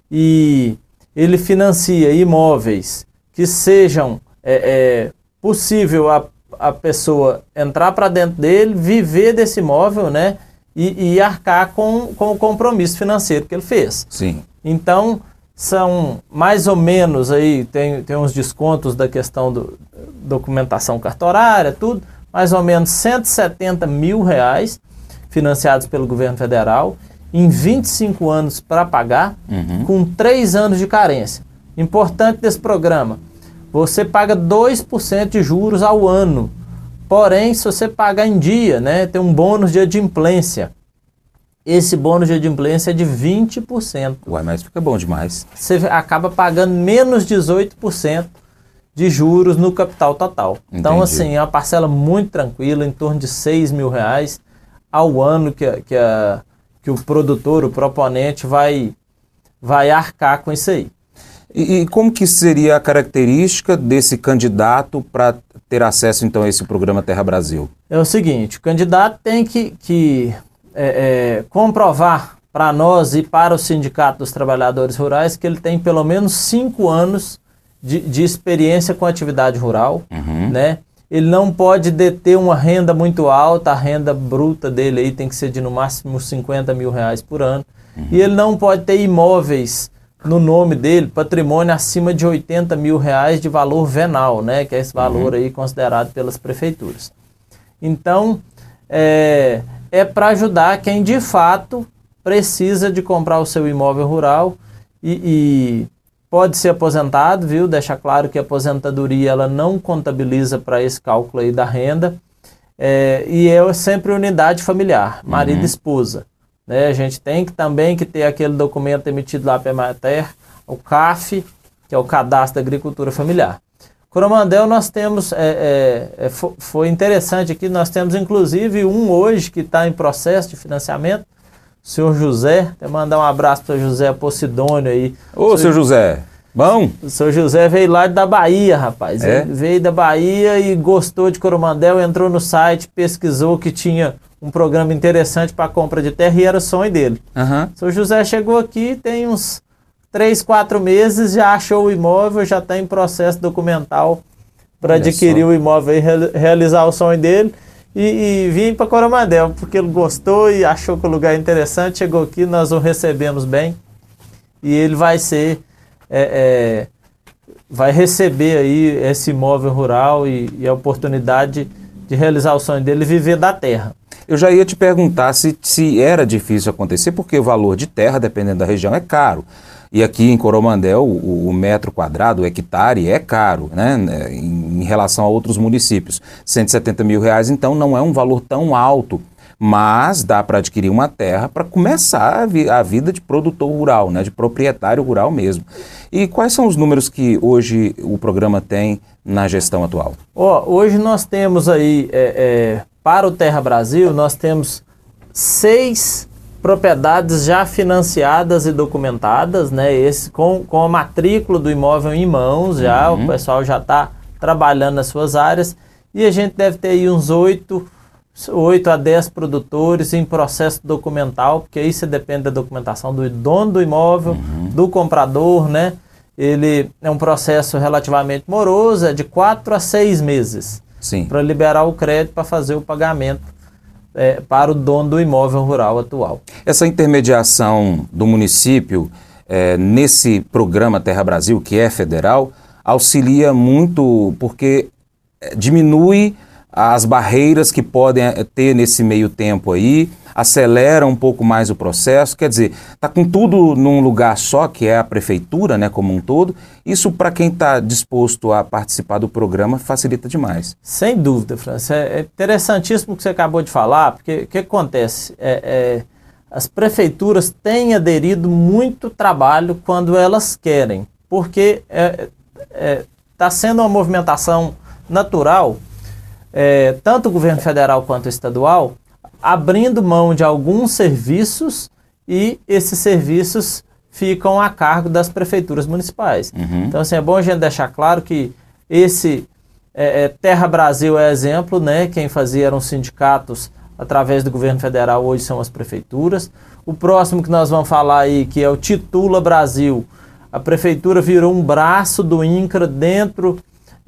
Speaker 3: e ele financia imóveis que sejam é, é, possível a, a pessoa entrar para dentro dele, viver desse imóvel, né? E, e, arcar com, com o compromisso financeiro que ele fez.
Speaker 2: Sim.
Speaker 3: Então, são mais ou menos aí, tem, tem uns descontos da questão do documentação cartorária, tudo, mais ou menos 170 mil reais financiados pelo governo federal em 25 anos para pagar, uhum. com 3 anos de carência. Importante desse programa, você paga 2% de juros ao ano. Porém, se você pagar em dia, né, tem um bônus de adimplência. Esse bônus de adimplência é de 20%.
Speaker 2: Uai, mas fica bom demais.
Speaker 3: Você acaba pagando menos 18% de juros no capital total. Entendi. Então, assim, é uma parcela muito tranquila, em torno de 6 mil reais ao ano que, a, que, a, que o produtor, o proponente, vai, vai arcar com isso aí.
Speaker 2: E, e como que seria a característica desse candidato para ter acesso, então, a esse programa Terra Brasil?
Speaker 3: É o seguinte, o candidato tem que, que é, é, comprovar para nós e para o Sindicato dos Trabalhadores Rurais que ele tem pelo menos cinco anos de, de experiência com atividade rural, uhum. né? Ele não pode deter uma renda muito alta, a renda bruta dele aí tem que ser de no máximo 50 mil reais por ano. Uhum. E ele não pode ter imóveis no nome dele, patrimônio acima de 80 mil reais de valor venal, né? Que é esse valor uhum. aí considerado pelas prefeituras. Então, é, é para ajudar quem de fato precisa de comprar o seu imóvel rural e, e pode ser aposentado, viu? Deixa claro que a aposentadoria ela não contabiliza para esse cálculo aí da renda. É, e é sempre unidade familiar, marido uhum. e esposa. Né? A gente tem que também que ter aquele documento emitido lá pela Emater, o CAF, que é o Cadastro da Agricultura Familiar. Coromandel nós temos, é, é, é foi interessante aqui, nós temos inclusive um hoje que está em processo de financiamento, o senhor José, até mandar um abraço para o José Posidônio aí.
Speaker 2: Ô, senhor José, bom?
Speaker 3: O senhor José veio lá da Bahia, rapaz. É? veio da Bahia e gostou de Coromandel, entrou no site, pesquisou que tinha um programa interessante para compra de terra e era sonho dele. Uhum. O senhor José chegou aqui tem uns três, quatro meses já achou o imóvel, já está em processo documental para adquirir
Speaker 2: só.
Speaker 3: o imóvel e reali- realizar o sonho dele. E, e vim para Coromandel, porque ele gostou e achou que o lugar é interessante. Chegou aqui, nós o recebemos bem. E ele vai ser. É, é, vai receber aí esse imóvel rural e, e a oportunidade de realizar o sonho dele viver da terra.
Speaker 2: Eu já ia te perguntar se, se era difícil acontecer, porque o valor de terra, dependendo da região, é caro. E aqui em Coromandel, o, o metro quadrado, o hectare, é caro, né? Em, em relação a outros municípios. 170 mil reais, então, não é um valor tão alto. Mas dá para adquirir uma terra para começar a, vi- a vida de produtor rural, né? de proprietário rural mesmo. E quais são os números que hoje o programa tem na gestão atual?
Speaker 3: Ó, hoje nós temos aí, é, é, para o Terra Brasil, nós temos seis propriedades já financiadas e documentadas, né? Esse, com, com a matrícula do imóvel em mãos já, o pessoal já está trabalhando nas suas áreas. E a gente deve ter aí uns oito, oito a dez produtores em processo documental, porque aí você depende da documentação do dono do imóvel, do comprador, né? Ele é um processo relativamente moroso, é de quatro a seis meses
Speaker 2: Sim.
Speaker 3: para liberar o crédito para fazer o pagamento é, para o dono do imóvel rural atual.
Speaker 2: Essa intermediação do município eh, nesse programa Terra Brasil, que é federal, auxilia muito porque eh, diminui as barreiras que podem eh, ter nesse meio tempo aí, acelera um pouco mais o processo, quer dizer, está com tudo num lugar só, que é a prefeitura, né, como um todo. Isso, para quem está disposto a participar do programa, facilita demais.
Speaker 3: Sem dúvida, França. É é interessantíssimo o que você acabou de falar, porque o que acontece? É, é, as prefeituras têm aderido muito trabalho quando elas querem, porque está sendo uma movimentação natural, é, tanto o governo federal quanto o estadual, abrindo mão de alguns serviços e esses serviços ficam a cargo das prefeituras municipais. Então, assim, é bom a gente deixar claro que esse é, é, Terra Brasil é exemplo, né? Quem fazia eram os sindicatos através do governo federal, hoje são as prefeituras. O próximo que nós vamos falar aí, que é o Titula Brasil, a prefeitura virou um braço do INCRA dentro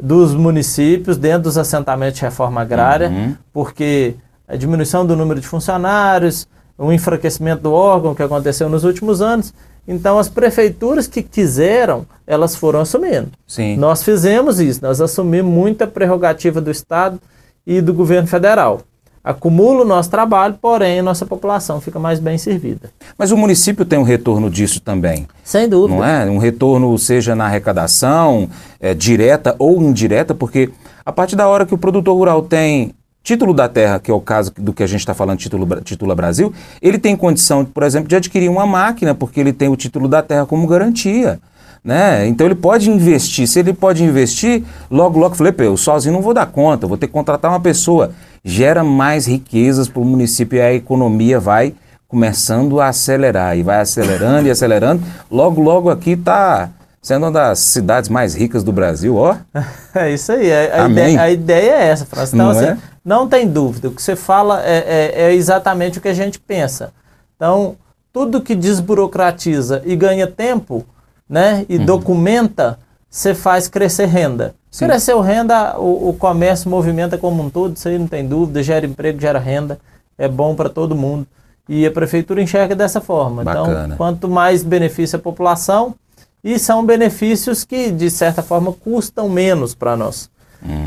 Speaker 3: dos municípios, dentro dos assentamentos de reforma agrária, porque a diminuição do número de funcionários, o enfraquecimento do órgão que aconteceu nos últimos anos. Então, as prefeituras que quiseram, elas foram assumindo.
Speaker 2: Sim.
Speaker 3: Nós fizemos isso, nós assumimos muita prerrogativa do Estado e do governo federal. Acumula o nosso trabalho, porém, a nossa população fica mais bem servida.
Speaker 2: Mas o município tem um retorno disso também.
Speaker 3: Sem dúvida.
Speaker 2: não é? Um retorno, seja na arrecadação, é, direta ou indireta, porque a partir da hora que o produtor rural tem título da terra, que é o caso do que a gente está falando, título, Titula Brasil, ele tem condição, por exemplo, de adquirir uma máquina, porque ele tem o título da terra como garantia. Né? Então ele pode investir. Se ele pode investir, logo, logo, falei, "Pô, eu sozinho não vou dar conta, vou ter que contratar uma pessoa. Gera mais riquezas para o município e a economia vai começando a acelerar e vai acelerando e acelerando. Logo, logo aqui está sendo uma das cidades mais ricas do Brasil, ó.
Speaker 3: É isso aí. A, a ideia, a ideia é essa, França. Então,
Speaker 2: Não
Speaker 3: assim,
Speaker 2: é?
Speaker 3: não tem dúvida. O que você fala é, é- é exatamente o que a gente pensa. Então, tudo que desburocratiza e ganha tempo, né,
Speaker 2: Uhum.
Speaker 3: e documenta, você faz crescer renda. Cresceu renda, o, o comércio movimenta como um todo, isso aí não tem dúvida, gera emprego, gera renda, é bom para todo mundo. E a prefeitura enxerga dessa forma.
Speaker 2: Bacana.
Speaker 3: Então, quanto mais benefício a população, e são benefícios que, de certa forma, custam menos para nós.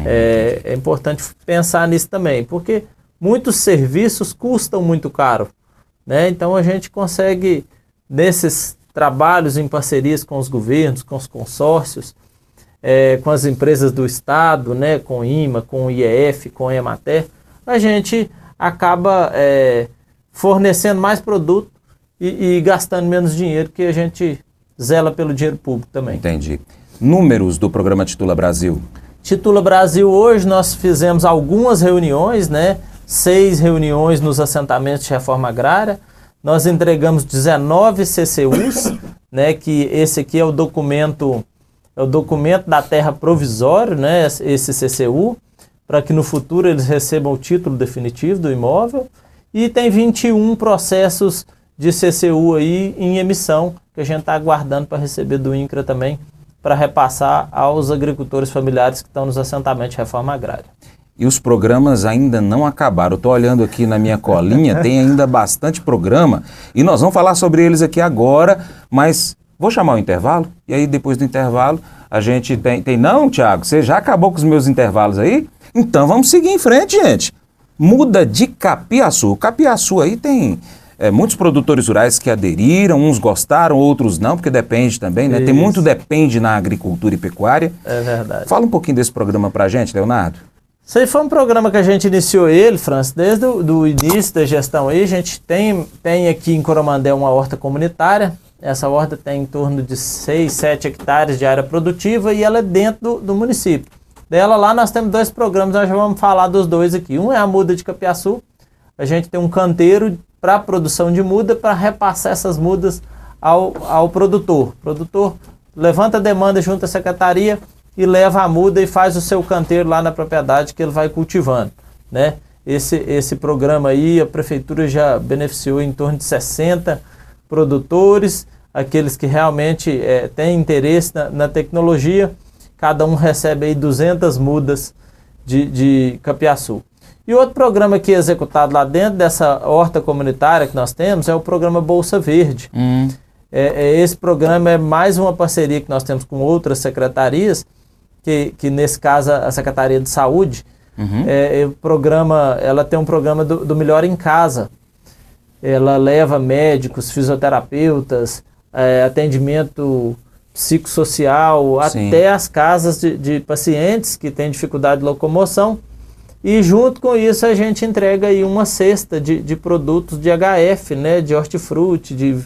Speaker 3: É, é importante pensar nisso também, porque muitos serviços custam muito caro. Né? Então a gente consegue, nesses trabalhos em parcerias com os governos, com os consórcios, é, com as empresas do Estado, né, com o IMA, com o IEF, com a Emater, a gente acaba é, fornecendo mais produto e, e gastando menos dinheiro, que a gente zela pelo dinheiro público também.
Speaker 2: Entendi. Números do programa Titula Brasil.
Speaker 3: Titula Brasil, hoje nós fizemos algumas reuniões, né? Seis reuniões nos assentamentos de reforma agrária. Nós entregamos 19 CCUs, né? Que esse aqui é o documento, é o documento da terra provisório, né? Esse CCU, para que no futuro eles recebam o título definitivo do imóvel. E tem 21 processos de CCU aí em emissão, que a gente está aguardando para receber do INCRA também, para repassar aos agricultores familiares que estão nos assentamentos de reforma agrária.
Speaker 2: E os programas ainda não acabaram. Estou olhando aqui na minha colinha, tem ainda bastante programa e nós vamos falar sobre eles aqui agora, mas vou chamar o intervalo e aí depois do intervalo a gente tem. tem... Não, Tiago, você já acabou com os meus intervalos aí? Então vamos seguir em frente, gente. Muda de Capiaçu. Capiaçu aí tem é, muitos produtores rurais que aderiram, uns gostaram, outros não, porque depende também, né? Tem muito depende na agricultura e pecuária.
Speaker 3: É verdade.
Speaker 2: Fala um pouquinho desse programa pra gente, Leonardo.
Speaker 3: Isso aí foi um programa que a gente iniciou ele, França, desde o início da gestão aí. A gente tem, tem aqui em Coromandé uma horta comunitária. Essa horta tem em torno de 6, 7 hectares de área produtiva e ela é dentro do, do município. Dela lá nós temos dois programas, nós já vamos falar dos dois aqui. Um é a muda de Capiaçu. A gente tem um canteiro para produção de muda para repassar essas mudas ao, ao produtor. O produtor levanta a demanda junto à secretaria, e leva a muda e faz o seu canteiro lá na propriedade que ele vai cultivando, né? Esse, esse programa aí, a prefeitura já beneficiou em torno de 60 produtores, aqueles que realmente é, têm interesse na, na, tecnologia, cada um recebe aí 200 mudas de, de capiaçu. E outro programa que é executado lá dentro dessa horta comunitária que nós temos é o programa Bolsa Verde. Hum. É, é, esse programa é mais uma parceria que nós temos com outras secretarias, que, que nesse caso a Secretaria de Saúde, uhum. é, é, programa, ela tem um programa do, do, Melhor em Casa. Ela leva médicos, fisioterapeutas, é, atendimento psicossocial, Sim. até as casas de, de, pacientes que têm dificuldade de locomoção. E junto com isso a gente entrega aí uma cesta de, de produtos de HF, né, de hortifruti, de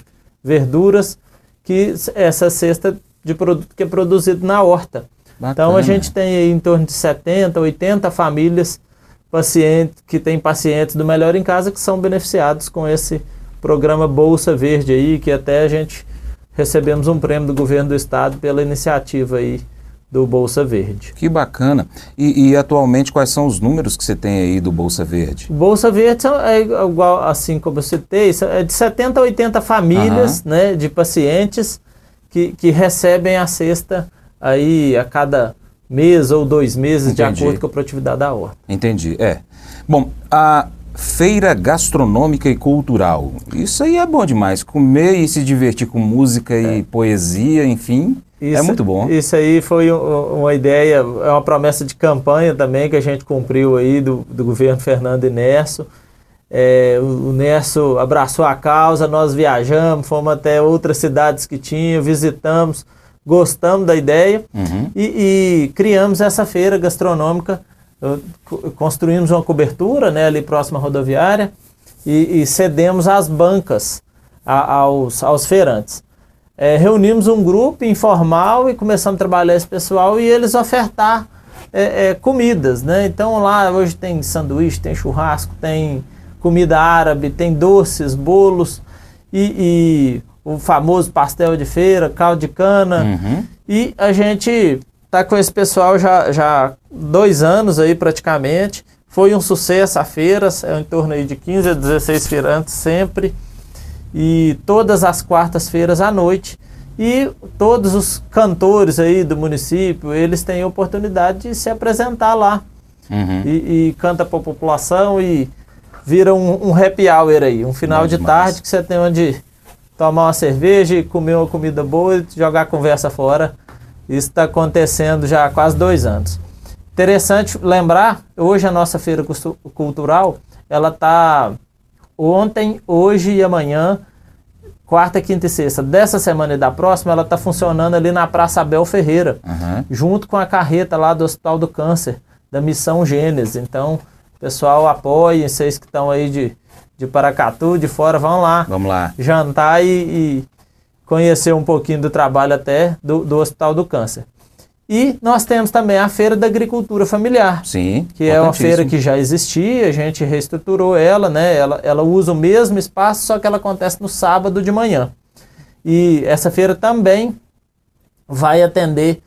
Speaker 3: verduras, que essa cesta de produto que é produzido na horta. Bacana. Então a gente tem aí em torno de 70, 80 famílias pacientes que têm pacientes do Melhor em Casa que são beneficiados com esse programa Bolsa Verde aí, que até a gente recebemos um prêmio do governo do estado pela iniciativa aí do Bolsa Verde.
Speaker 2: Que bacana. E, e, atualmente quais são os números que você tem aí do Bolsa Verde?
Speaker 3: Bolsa Verde é igual, assim como eu citei, é de 70 a 80 famílias uhum. né, de pacientes que, que recebem a cesta aí a cada mês ou dois meses, Entendi. de acordo com a produtividade da horta.
Speaker 2: Entendi. É. Bom, a feira gastronômica e cultural. Isso aí é bom demais. Comer e se divertir com música é. e poesia, enfim. É isso, é muito bom.
Speaker 3: Isso aí foi uma ideia, é uma promessa de campanha também que a gente cumpriu aí do, do governo Fernando Inerso. É, o Nerso abraçou a causa, nós viajamos, fomos até outras cidades que tinha, visitamos gostamos da ideia uhum. e, e, criamos essa feira gastronômica. Construímos uma cobertura né, ali próxima à rodoviária e, e cedemos as bancas a, aos, aos feirantes. É, reunimos um grupo informal e começamos a trabalhar esse pessoal e eles ofertar é, é, comidas. Né? Então lá hoje tem sanduíche, tem churrasco, tem comida árabe, tem doces, bolos e, e o famoso pastel de feira, caldo de cana. Uhum. E a gente tá com esse pessoal já, já dois anos aí praticamente. Foi um sucesso a feira, é em torno aí de 15 a 16 feirantes sempre. E todas as quartas-feiras à noite. E todos os cantores aí do município, eles têm a oportunidade de se apresentar lá. Uhum. E, e, canta para a população e vira um, um happy hour aí, um final de tarde que você tem onde tomar uma cerveja e comer uma comida boa e jogar a conversa fora. Isso está acontecendo já há quase dois anos. Interessante lembrar, hoje a nossa feira cultural, ela está ontem, hoje e amanhã, quarta, quinta e sexta dessa semana e da próxima, ela está funcionando ali na Praça Abel Ferreira, uhum. junto com a carreta lá do Hospital do Câncer, da Missão Gênesis. Então, pessoal, apoiem, vocês que estão aí de de Paracatu, de fora, vão lá.
Speaker 2: Vamos lá.
Speaker 3: Jantar e, e conhecer um pouquinho do trabalho até do, do Hospital do Câncer. E nós temos também a Feira da Agricultura Familiar.
Speaker 2: Sim.
Speaker 3: Que é uma feira que já existia, a gente reestruturou ela, né? Ela, ela usa o mesmo espaço, só que ela acontece no sábado de manhã. E essa feira também vai atender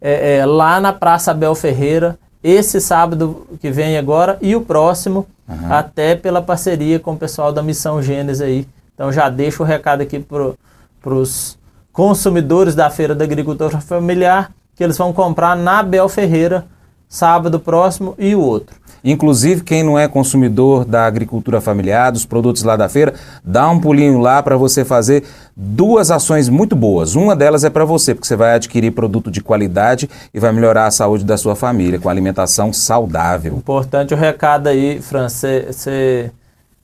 Speaker 3: é, é, lá na Praça Abel Ferreira, esse sábado que vem agora e o próximo, uhum. até pela parceria com o pessoal da Missão Gênesis aí. Então já deixo o recado aqui para os consumidores da Feira da Agricultura Familiar, que eles vão comprar na Bel Ferreira, sábado próximo e o outro.
Speaker 2: Inclusive, quem não é consumidor da agricultura familiar, dos produtos lá da feira, dá um pulinho lá para você fazer duas ações muito boas. Uma delas é para você, porque você vai adquirir produto de qualidade e vai melhorar a saúde da sua família com alimentação saudável.
Speaker 3: Importante o recado aí, Fran. Você,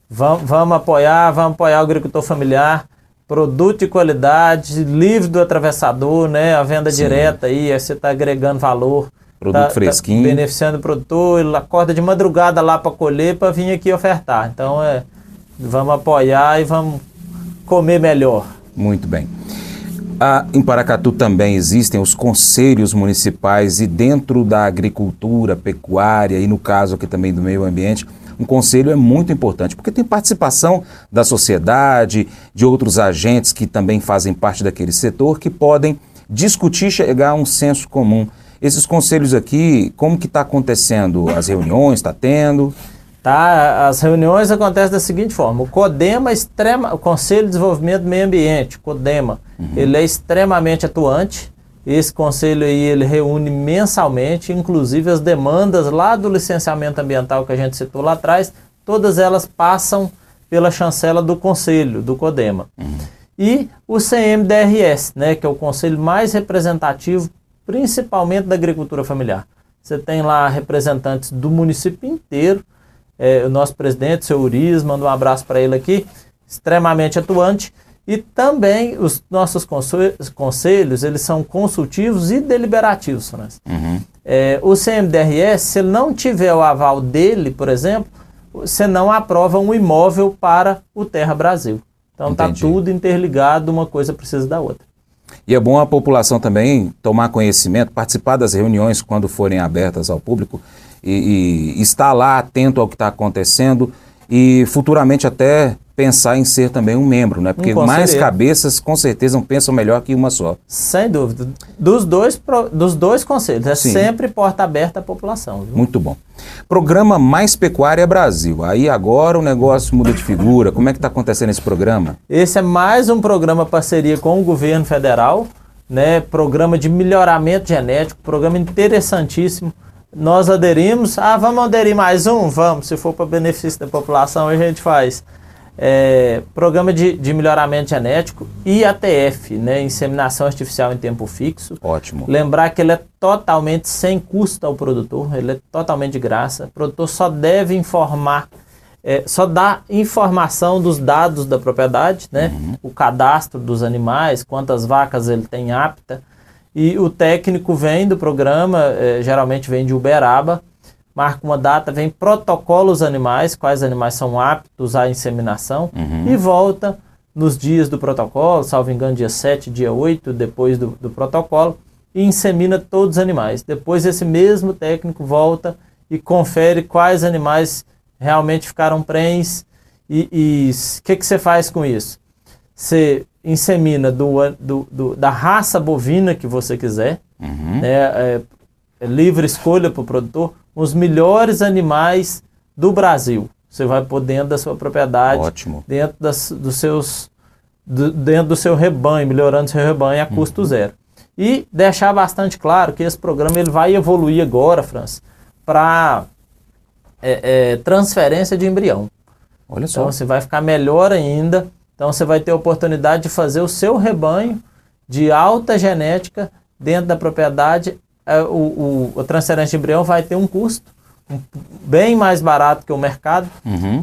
Speaker 3: vamos, vamos apoiar, vamos apoiar o agricultor familiar. Produto de qualidade, livre do atravessador, né? A venda
Speaker 2: Sim.
Speaker 3: direta aí, aí você está agregando valor.
Speaker 2: Produto
Speaker 3: tá,
Speaker 2: fresquinho.
Speaker 3: Tá beneficiando o produtor, ele acorda de madrugada lá para colher para vir aqui ofertar. Então é, vamos apoiar e vamos comer melhor.
Speaker 2: Muito bem. Ah, em Paracatu também existem os conselhos municipais e dentro da agricultura, pecuária e no caso aqui também do meio ambiente, um conselho é muito importante porque tem participação da sociedade, de outros agentes que também fazem parte daquele setor que podem discutir, chegar a um senso comum. Esses conselhos aqui, como que está acontecendo? As reuniões, está tendo?
Speaker 3: Tá, as reuniões acontecem da seguinte forma: o CODEMA é extrema, o Conselho de Desenvolvimento do Meio Ambiente, CODEMA, ele é extremamente atuante. Esse conselho aí ele reúne mensalmente, inclusive as demandas lá do licenciamento ambiental que a gente citou lá atrás, todas elas passam pela chancela do conselho, do CODEMA. E o CMDRS, né, que é o conselho mais representativo, principalmente da agricultura familiar. Você tem lá representantes do município inteiro, é, o nosso presidente, seu Uriz, manda um abraço para ele aqui, extremamente atuante. E também os nossos conse- conselhos, eles são consultivos e deliberativos, França. É, o CMDRS, se não tiver o aval dele, por exemplo, você não aprova um imóvel para o Terra Brasil. Então está tudo interligado, uma coisa precisa da outra.
Speaker 2: E é bom a população também tomar conhecimento, participar das reuniões quando forem abertas ao público e, e estar lá atento ao que está acontecendo e futuramente até pensar em ser também um membro, né? Porque mais
Speaker 3: conselheiro.
Speaker 2: cabeças com certeza não pensam melhor que uma só.
Speaker 3: Sem dúvida. Dos dois, dos dois conselhos. É
Speaker 2: Sim.
Speaker 3: sempre porta aberta à população. Viu?
Speaker 2: Muito bom. Programa Mais Pecuária Brasil. Aí agora o negócio muda de figura. Como é que está acontecendo esse programa?
Speaker 3: Esse é mais um programa parceria com o governo federal, né? Programa de melhoramento genético, programa interessantíssimo. Nós aderimos. Ah, vamos aderir mais um? Vamos. Se for para benefício da população, a gente faz. É, programa de, de melhoramento genético IATF, né? Inseminação artificial em tempo fixo.
Speaker 2: Ótimo.
Speaker 3: Lembrar que ele é totalmente sem custo ao produtor, ele é totalmente de graça. O produtor só deve informar, é, só dá informação dos dados da propriedade, né? O cadastro dos animais, quantas vacas ele tem apta. E o técnico vem do programa, é, geralmente vem de Uberaba, marca uma data, vem protocolo os animais, quais animais são aptos à inseminação, e volta nos dias do protocolo, salvo engano, dia 7, dia 8, depois do, do protocolo, e insemina todos os animais. Depois esse mesmo técnico volta e confere quais animais realmente ficaram prens e o que, que você faz com isso? Você insemina do, do- do- da raça bovina que você quiser, né? É, é livre escolha para o produtor, os melhores animais do Brasil. Você vai pôr dentro da sua propriedade,
Speaker 2: Ótimo.
Speaker 3: dentro das, dos seus, do- dentro do seu rebanho, melhorando seu rebanho a custo zero. E deixar bastante claro que esse programa ele vai evoluir agora, França, para é, é, transferência de embrião.
Speaker 2: Olha só.
Speaker 3: Então você vai ficar melhor ainda. Então você vai ter a oportunidade de fazer o seu rebanho de alta genética dentro da propriedade. É, O, o- a transferência de embrião vai ter um custo bem mais barato que o mercado,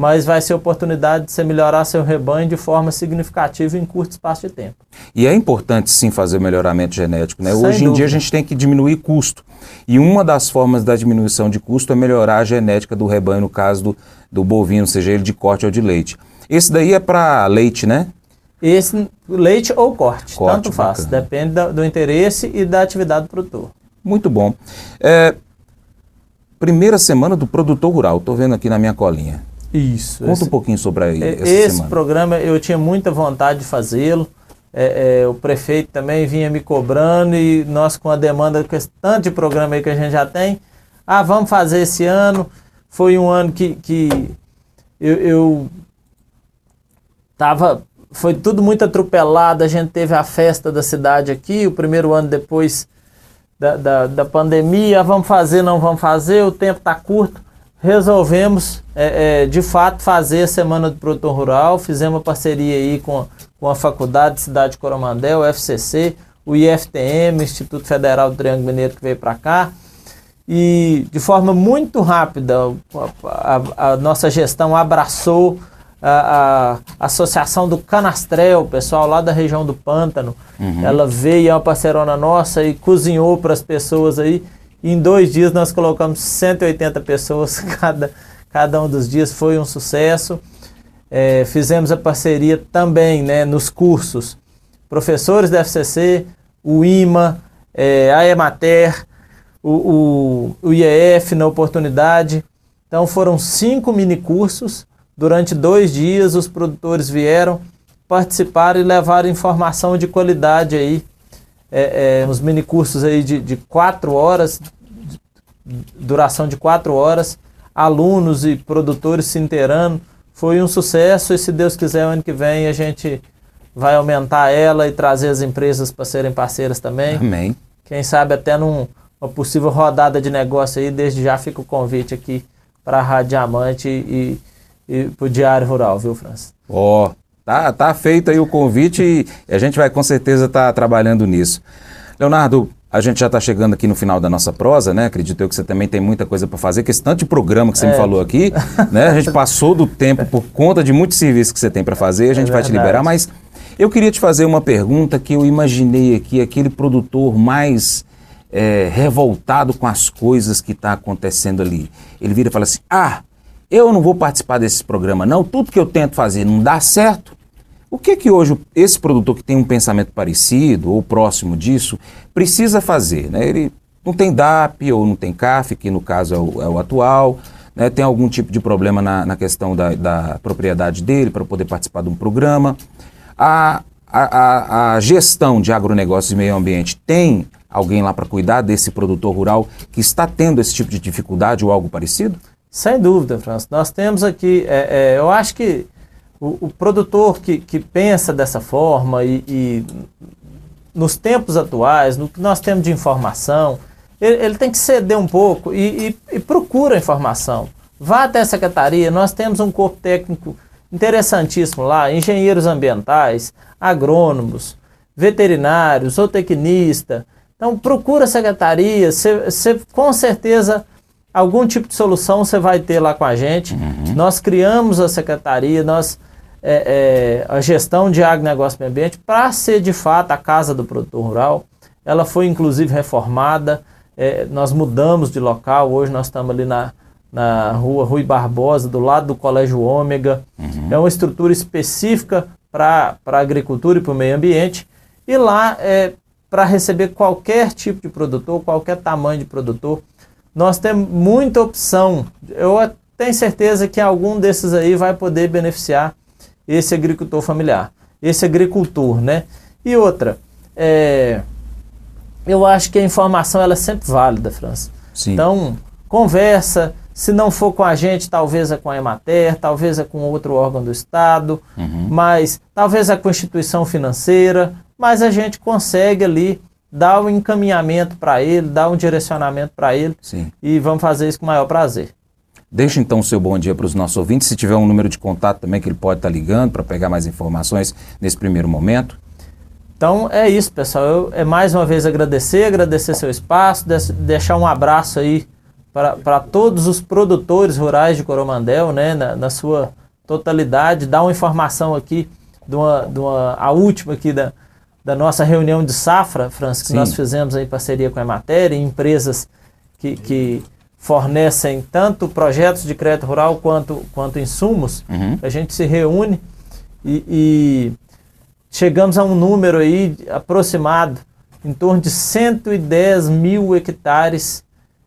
Speaker 3: mas vai ser oportunidade de você melhorar seu rebanho de forma significativa em curto espaço de tempo.
Speaker 2: E é importante sim fazer o melhoramento genético, né?
Speaker 3: Sem
Speaker 2: Hoje em dia
Speaker 3: dúvida.
Speaker 2: a gente tem que diminuir custo. E uma das formas da diminuição de custo é melhorar a genética do rebanho, no caso do, do bovino, seja ele de corte ou de leite. Esse daí é para leite, né?
Speaker 3: Esse leite ou corte,
Speaker 2: Corte,
Speaker 3: tanto faz,
Speaker 2: bacana.
Speaker 3: depende da- do interesse e da atividade do produtor.
Speaker 2: Muito bom. É, primeira semana do produtor rural, estou vendo aqui na minha colinha.
Speaker 3: Isso.
Speaker 2: Conta um pouquinho sobre aí,
Speaker 3: É,
Speaker 2: essa
Speaker 3: Esse
Speaker 2: semana.
Speaker 3: programa eu tinha muita vontade de fazê-lo. É, é, o prefeito também vinha me cobrando e nós com a demanda com esse tanto de programa aí que a gente já tem. Ah, vamos fazer esse ano. Foi um ano que, que eu, eu tava foi tudo muito atropelado. A gente teve a festa da cidade aqui, o primeiro ano depois da, da, da pandemia. Vamos fazer, não vamos fazer, o tempo está curto. Resolvemos, é, é, de fato, fazer a Semana do Produtor Rural. Fizemos uma parceria aí com, com a Faculdade Cidade de Coromandel, o FCC, o IFTM, Instituto Federal do Triângulo Mineiro, que veio para cá. E de forma muito rápida, a, a, a nossa gestão abraçou a, a, Associação do Canastrel, pessoal lá da região do Pântano. Uhum. Ela veio, é uma parceirona nossa, e cozinhou para as pessoas aí. Em dois dias nós colocamos 180 pessoas, cada, cada um dos dias foi um sucesso. É, fizemos a parceria também né, nos cursos. Professores da FCC, o IMA, é, a Emater, o, o, o IEF na oportunidade. Então foram cinco mini cursos Durante dois dias, os produtores vieram participar e levar informação de qualidade aí, é, é, uns minicursos aí de, de quatro horas, duração de quatro horas, alunos e produtores se inteirando. Foi um sucesso e se Deus quiser, ano que vem a gente vai aumentar ela e trazer as empresas para serem parceiras também.
Speaker 2: Amém.
Speaker 3: Quem sabe até numa possível rodada de negócio aí, desde já fica o convite aqui para a Rádio Diamante e, e para o Diário Rural, viu, França?
Speaker 2: Ó, oh, tá, tá feito aí o convite e a gente vai com certeza estar tá trabalhando nisso. Leonardo, a gente já está chegando aqui no final da nossa prosa, né? Acredito eu que você também tem muita coisa para fazer, que esse tanto de programa que você é. me falou aqui, né? A gente passou do tempo por conta de muitos serviços que você tem para fazer, a gente é vai te liberar, mas eu queria te fazer uma pergunta que eu imaginei aqui, aquele produtor mais é, revoltado com as coisas que está acontecendo ali. Ele vira e fala assim: ah, eu não vou participar desse programa, não. Tudo que eu tento fazer não dá certo. O que que hoje esse produtor que tem um pensamento parecido ou próximo disso precisa fazer? Né? Ele não tem DAP ou não tem CAF, que no caso é o, é o atual, né? tem algum tipo de problema na, na questão da, da, propriedade dele para poder participar de um programa. A, a, a, gestão de agronegócios e meio ambiente tem alguém lá para cuidar desse produtor rural que está tendo esse tipo de dificuldade ou algo parecido?
Speaker 3: Sem dúvida, França. Nós temos aqui, é, é, eu acho que o, o, produtor que, que pensa dessa forma e, e, nos tempos atuais, no que nós temos de informação, ele, ele tem que ceder um pouco e, e, e, procura informação. Vá até a secretaria, nós temos um corpo técnico interessantíssimo lá, engenheiros ambientais, agrônomos, veterinários, zootecnista. Então procura a secretaria, você com certeza algum tipo de solução você vai ter lá com a gente. Uhum. Nós criamos a secretaria, nós é, é, a gestão de agronegócio e meio ambiente para ser de fato a casa do produtor rural. Ela foi inclusive reformada, é, nós mudamos de local, hoje nós estamos ali na, na rua Rui Barbosa, do lado do Colégio Ômega. Uhum. É uma estrutura específica para a agricultura e para o meio ambiente. E lá é para receber qualquer tipo de produtor, qualquer tamanho de produtor nós temos muita opção. Eu tenho certeza que algum desses aí vai poder beneficiar esse agricultor familiar, esse agricultor, né? E outra, é, eu acho que a informação ela é sempre válida, França. Sim. Então, conversa, se não for com a gente, talvez é com a Emater, talvez é com outro órgão do Estado, uhum. mas talvez é com a instituição financeira, mas a gente consegue ali dá um encaminhamento para ele, dá um direcionamento para ele Sim. e vamos fazer isso com o maior prazer.
Speaker 2: Deixa então o seu bom dia para os nossos ouvintes, se tiver um número de contato também que ele pode estar tá ligando para pegar mais informações nesse primeiro momento.
Speaker 3: Então é isso, pessoal. Eu é mais uma vez agradecer, agradecer seu espaço, deixar um abraço aí para todos os produtores rurais de Coromandel, né, na, na sua totalidade, dar uma informação aqui de uma, de uma a última aqui da, da nossa reunião de safra, Francis, que Sim. nós fizemos em parceria com a Emater, empresas que, que fornecem tanto projetos de crédito rural quanto, quanto insumos, uhum. a gente se reúne e, e, chegamos a um número aí aproximado, em torno de 110 mil hectares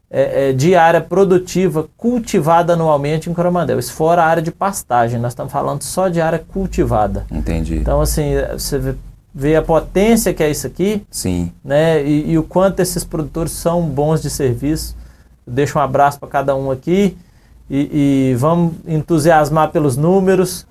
Speaker 3: é, é, de área produtiva cultivada anualmente em Coromandel. Isso fora a área de pastagem, nós estamos falando só de área cultivada.
Speaker 2: Entendi.
Speaker 3: Então, assim, você ver a potência que é isso aqui.
Speaker 2: Sim.
Speaker 3: Né? E, e o quanto esses produtores são bons de serviço. deixo um abraço para cada um aqui e, e, vamos entusiasmar pelos números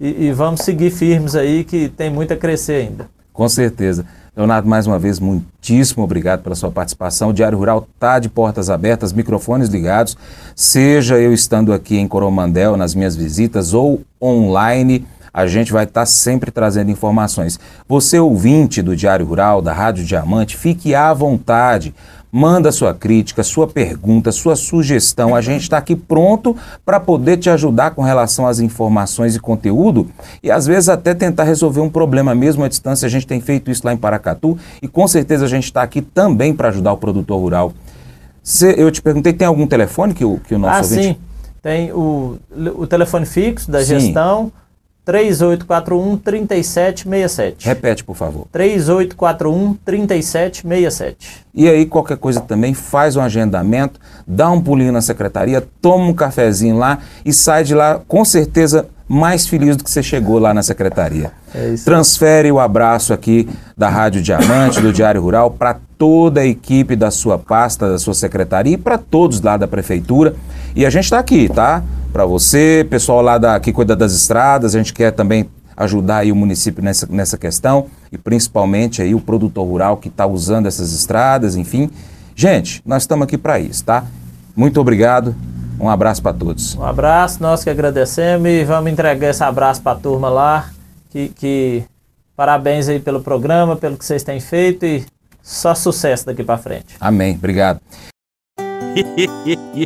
Speaker 3: e, e vamos seguir firmes aí, que tem muito a crescer ainda.
Speaker 2: Com certeza. Leonardo, mais uma vez, muitíssimo obrigado pela sua participação. O Diário Rural está de portas abertas, microfones ligados, seja eu estando aqui em Coromandel nas minhas visitas ou online, a gente vai estar tá sempre trazendo informações. Você, ouvinte do Diário Rural, da Rádio Diamante, fique à vontade. Manda sua crítica, sua pergunta, sua sugestão. A gente está aqui pronto para poder te ajudar com relação às informações e conteúdo e às vezes até tentar resolver um problema mesmo à distância. A gente tem feito isso lá em Paracatu e com certeza a gente está aqui também para ajudar o produtor rural. Cê, eu te perguntei, tem algum telefone que o, que o nosso
Speaker 3: ah,
Speaker 2: ouvinte...
Speaker 3: sim. Tem o, o telefone fixo da sim. gestão 3841 3767.
Speaker 2: Repete, por favor.
Speaker 3: 3841 3767.
Speaker 2: E aí, qualquer coisa também, faz um agendamento, dá um pulinho na secretaria, toma um cafezinho lá e sai de lá com certeza mais feliz do que você chegou lá na secretaria. É isso. Transfere o abraço aqui da Rádio Diamante, do Diário Rural, para toda a equipe da sua pasta, da sua secretaria e para todos lá da prefeitura. E a gente está aqui, tá? Para você, pessoal lá da, que cuida das estradas, a gente quer também ajudar aí o município nessa, nessa questão e principalmente aí o produtor rural que está usando essas estradas, enfim. Gente, nós estamos aqui para isso, tá? Muito obrigado, um abraço para todos.
Speaker 3: Um abraço, nós que agradecemos e vamos entregar esse abraço para a turma lá, que, que parabéns aí pelo programa, pelo que vocês têm feito e só sucesso daqui para frente.
Speaker 2: Amém, obrigado.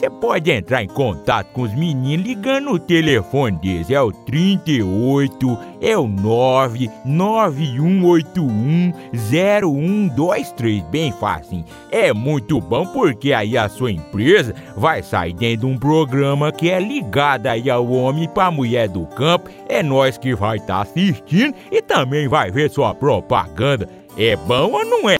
Speaker 1: Você pode entrar em contato com os meninos ligando o telefone deles, é o 38, é o 991810123, bem fácil. É muito bom porque aí a sua empresa vai sair dentro de um programa que é ligado aí ao homem para mulher do campo. É nós que vai estar tá assistindo e também vai ver sua propaganda. É bom ou não é?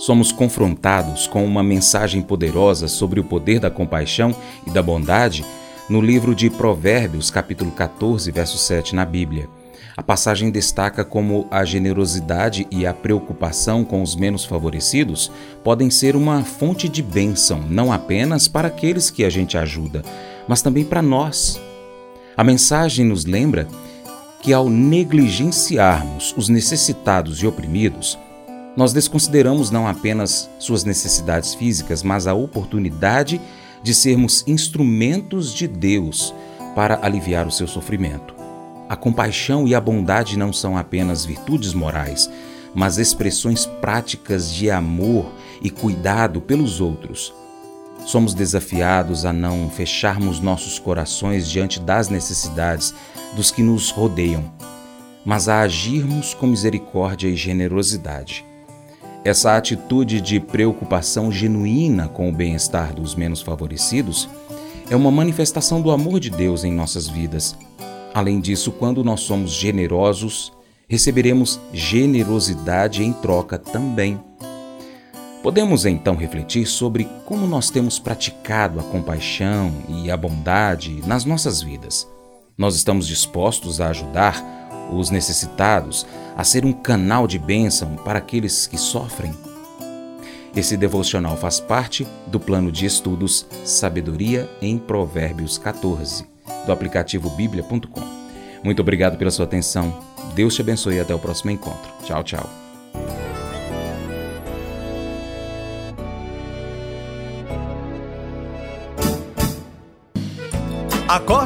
Speaker 2: Somos confrontados com uma mensagem poderosa sobre o poder da compaixão e da bondade no livro de Provérbios, capítulo 14, verso 7 na Bíblia. A passagem destaca como a generosidade e a preocupação com os menos favorecidos podem ser uma fonte de bênção, não apenas para aqueles que a gente ajuda, mas também para nós. A mensagem nos lembra que ao negligenciarmos os necessitados e oprimidos, nós desconsideramos não apenas suas necessidades físicas, mas a oportunidade de sermos instrumentos de Deus para aliviar o seu sofrimento. A compaixão e a bondade não são apenas virtudes morais, mas expressões práticas de amor e cuidado pelos outros. Somos desafiados a não fecharmos nossos corações diante das necessidades dos que nos rodeiam, mas a agirmos com misericórdia e generosidade. Essa atitude de preocupação genuína com o bem-estar dos menos favorecidos é uma manifestação do amor de Deus em nossas vidas Além disso, quando nós somos generosos, receberemos generosidade em troca também. Podemos então refletir sobre como nós temos praticado a compaixão e a bondade nas nossas vidas. Nós estamos dispostos a ajudar os necessitados, a ser um canal de bênção para aqueles que sofrem. Esse devocional faz parte do plano de estudos Sabedoria em Provérbios 14 do aplicativo bíblia.com. Muito obrigado pela sua atenção. Deus te abençoe e até o próximo encontro. Tchau, tchau.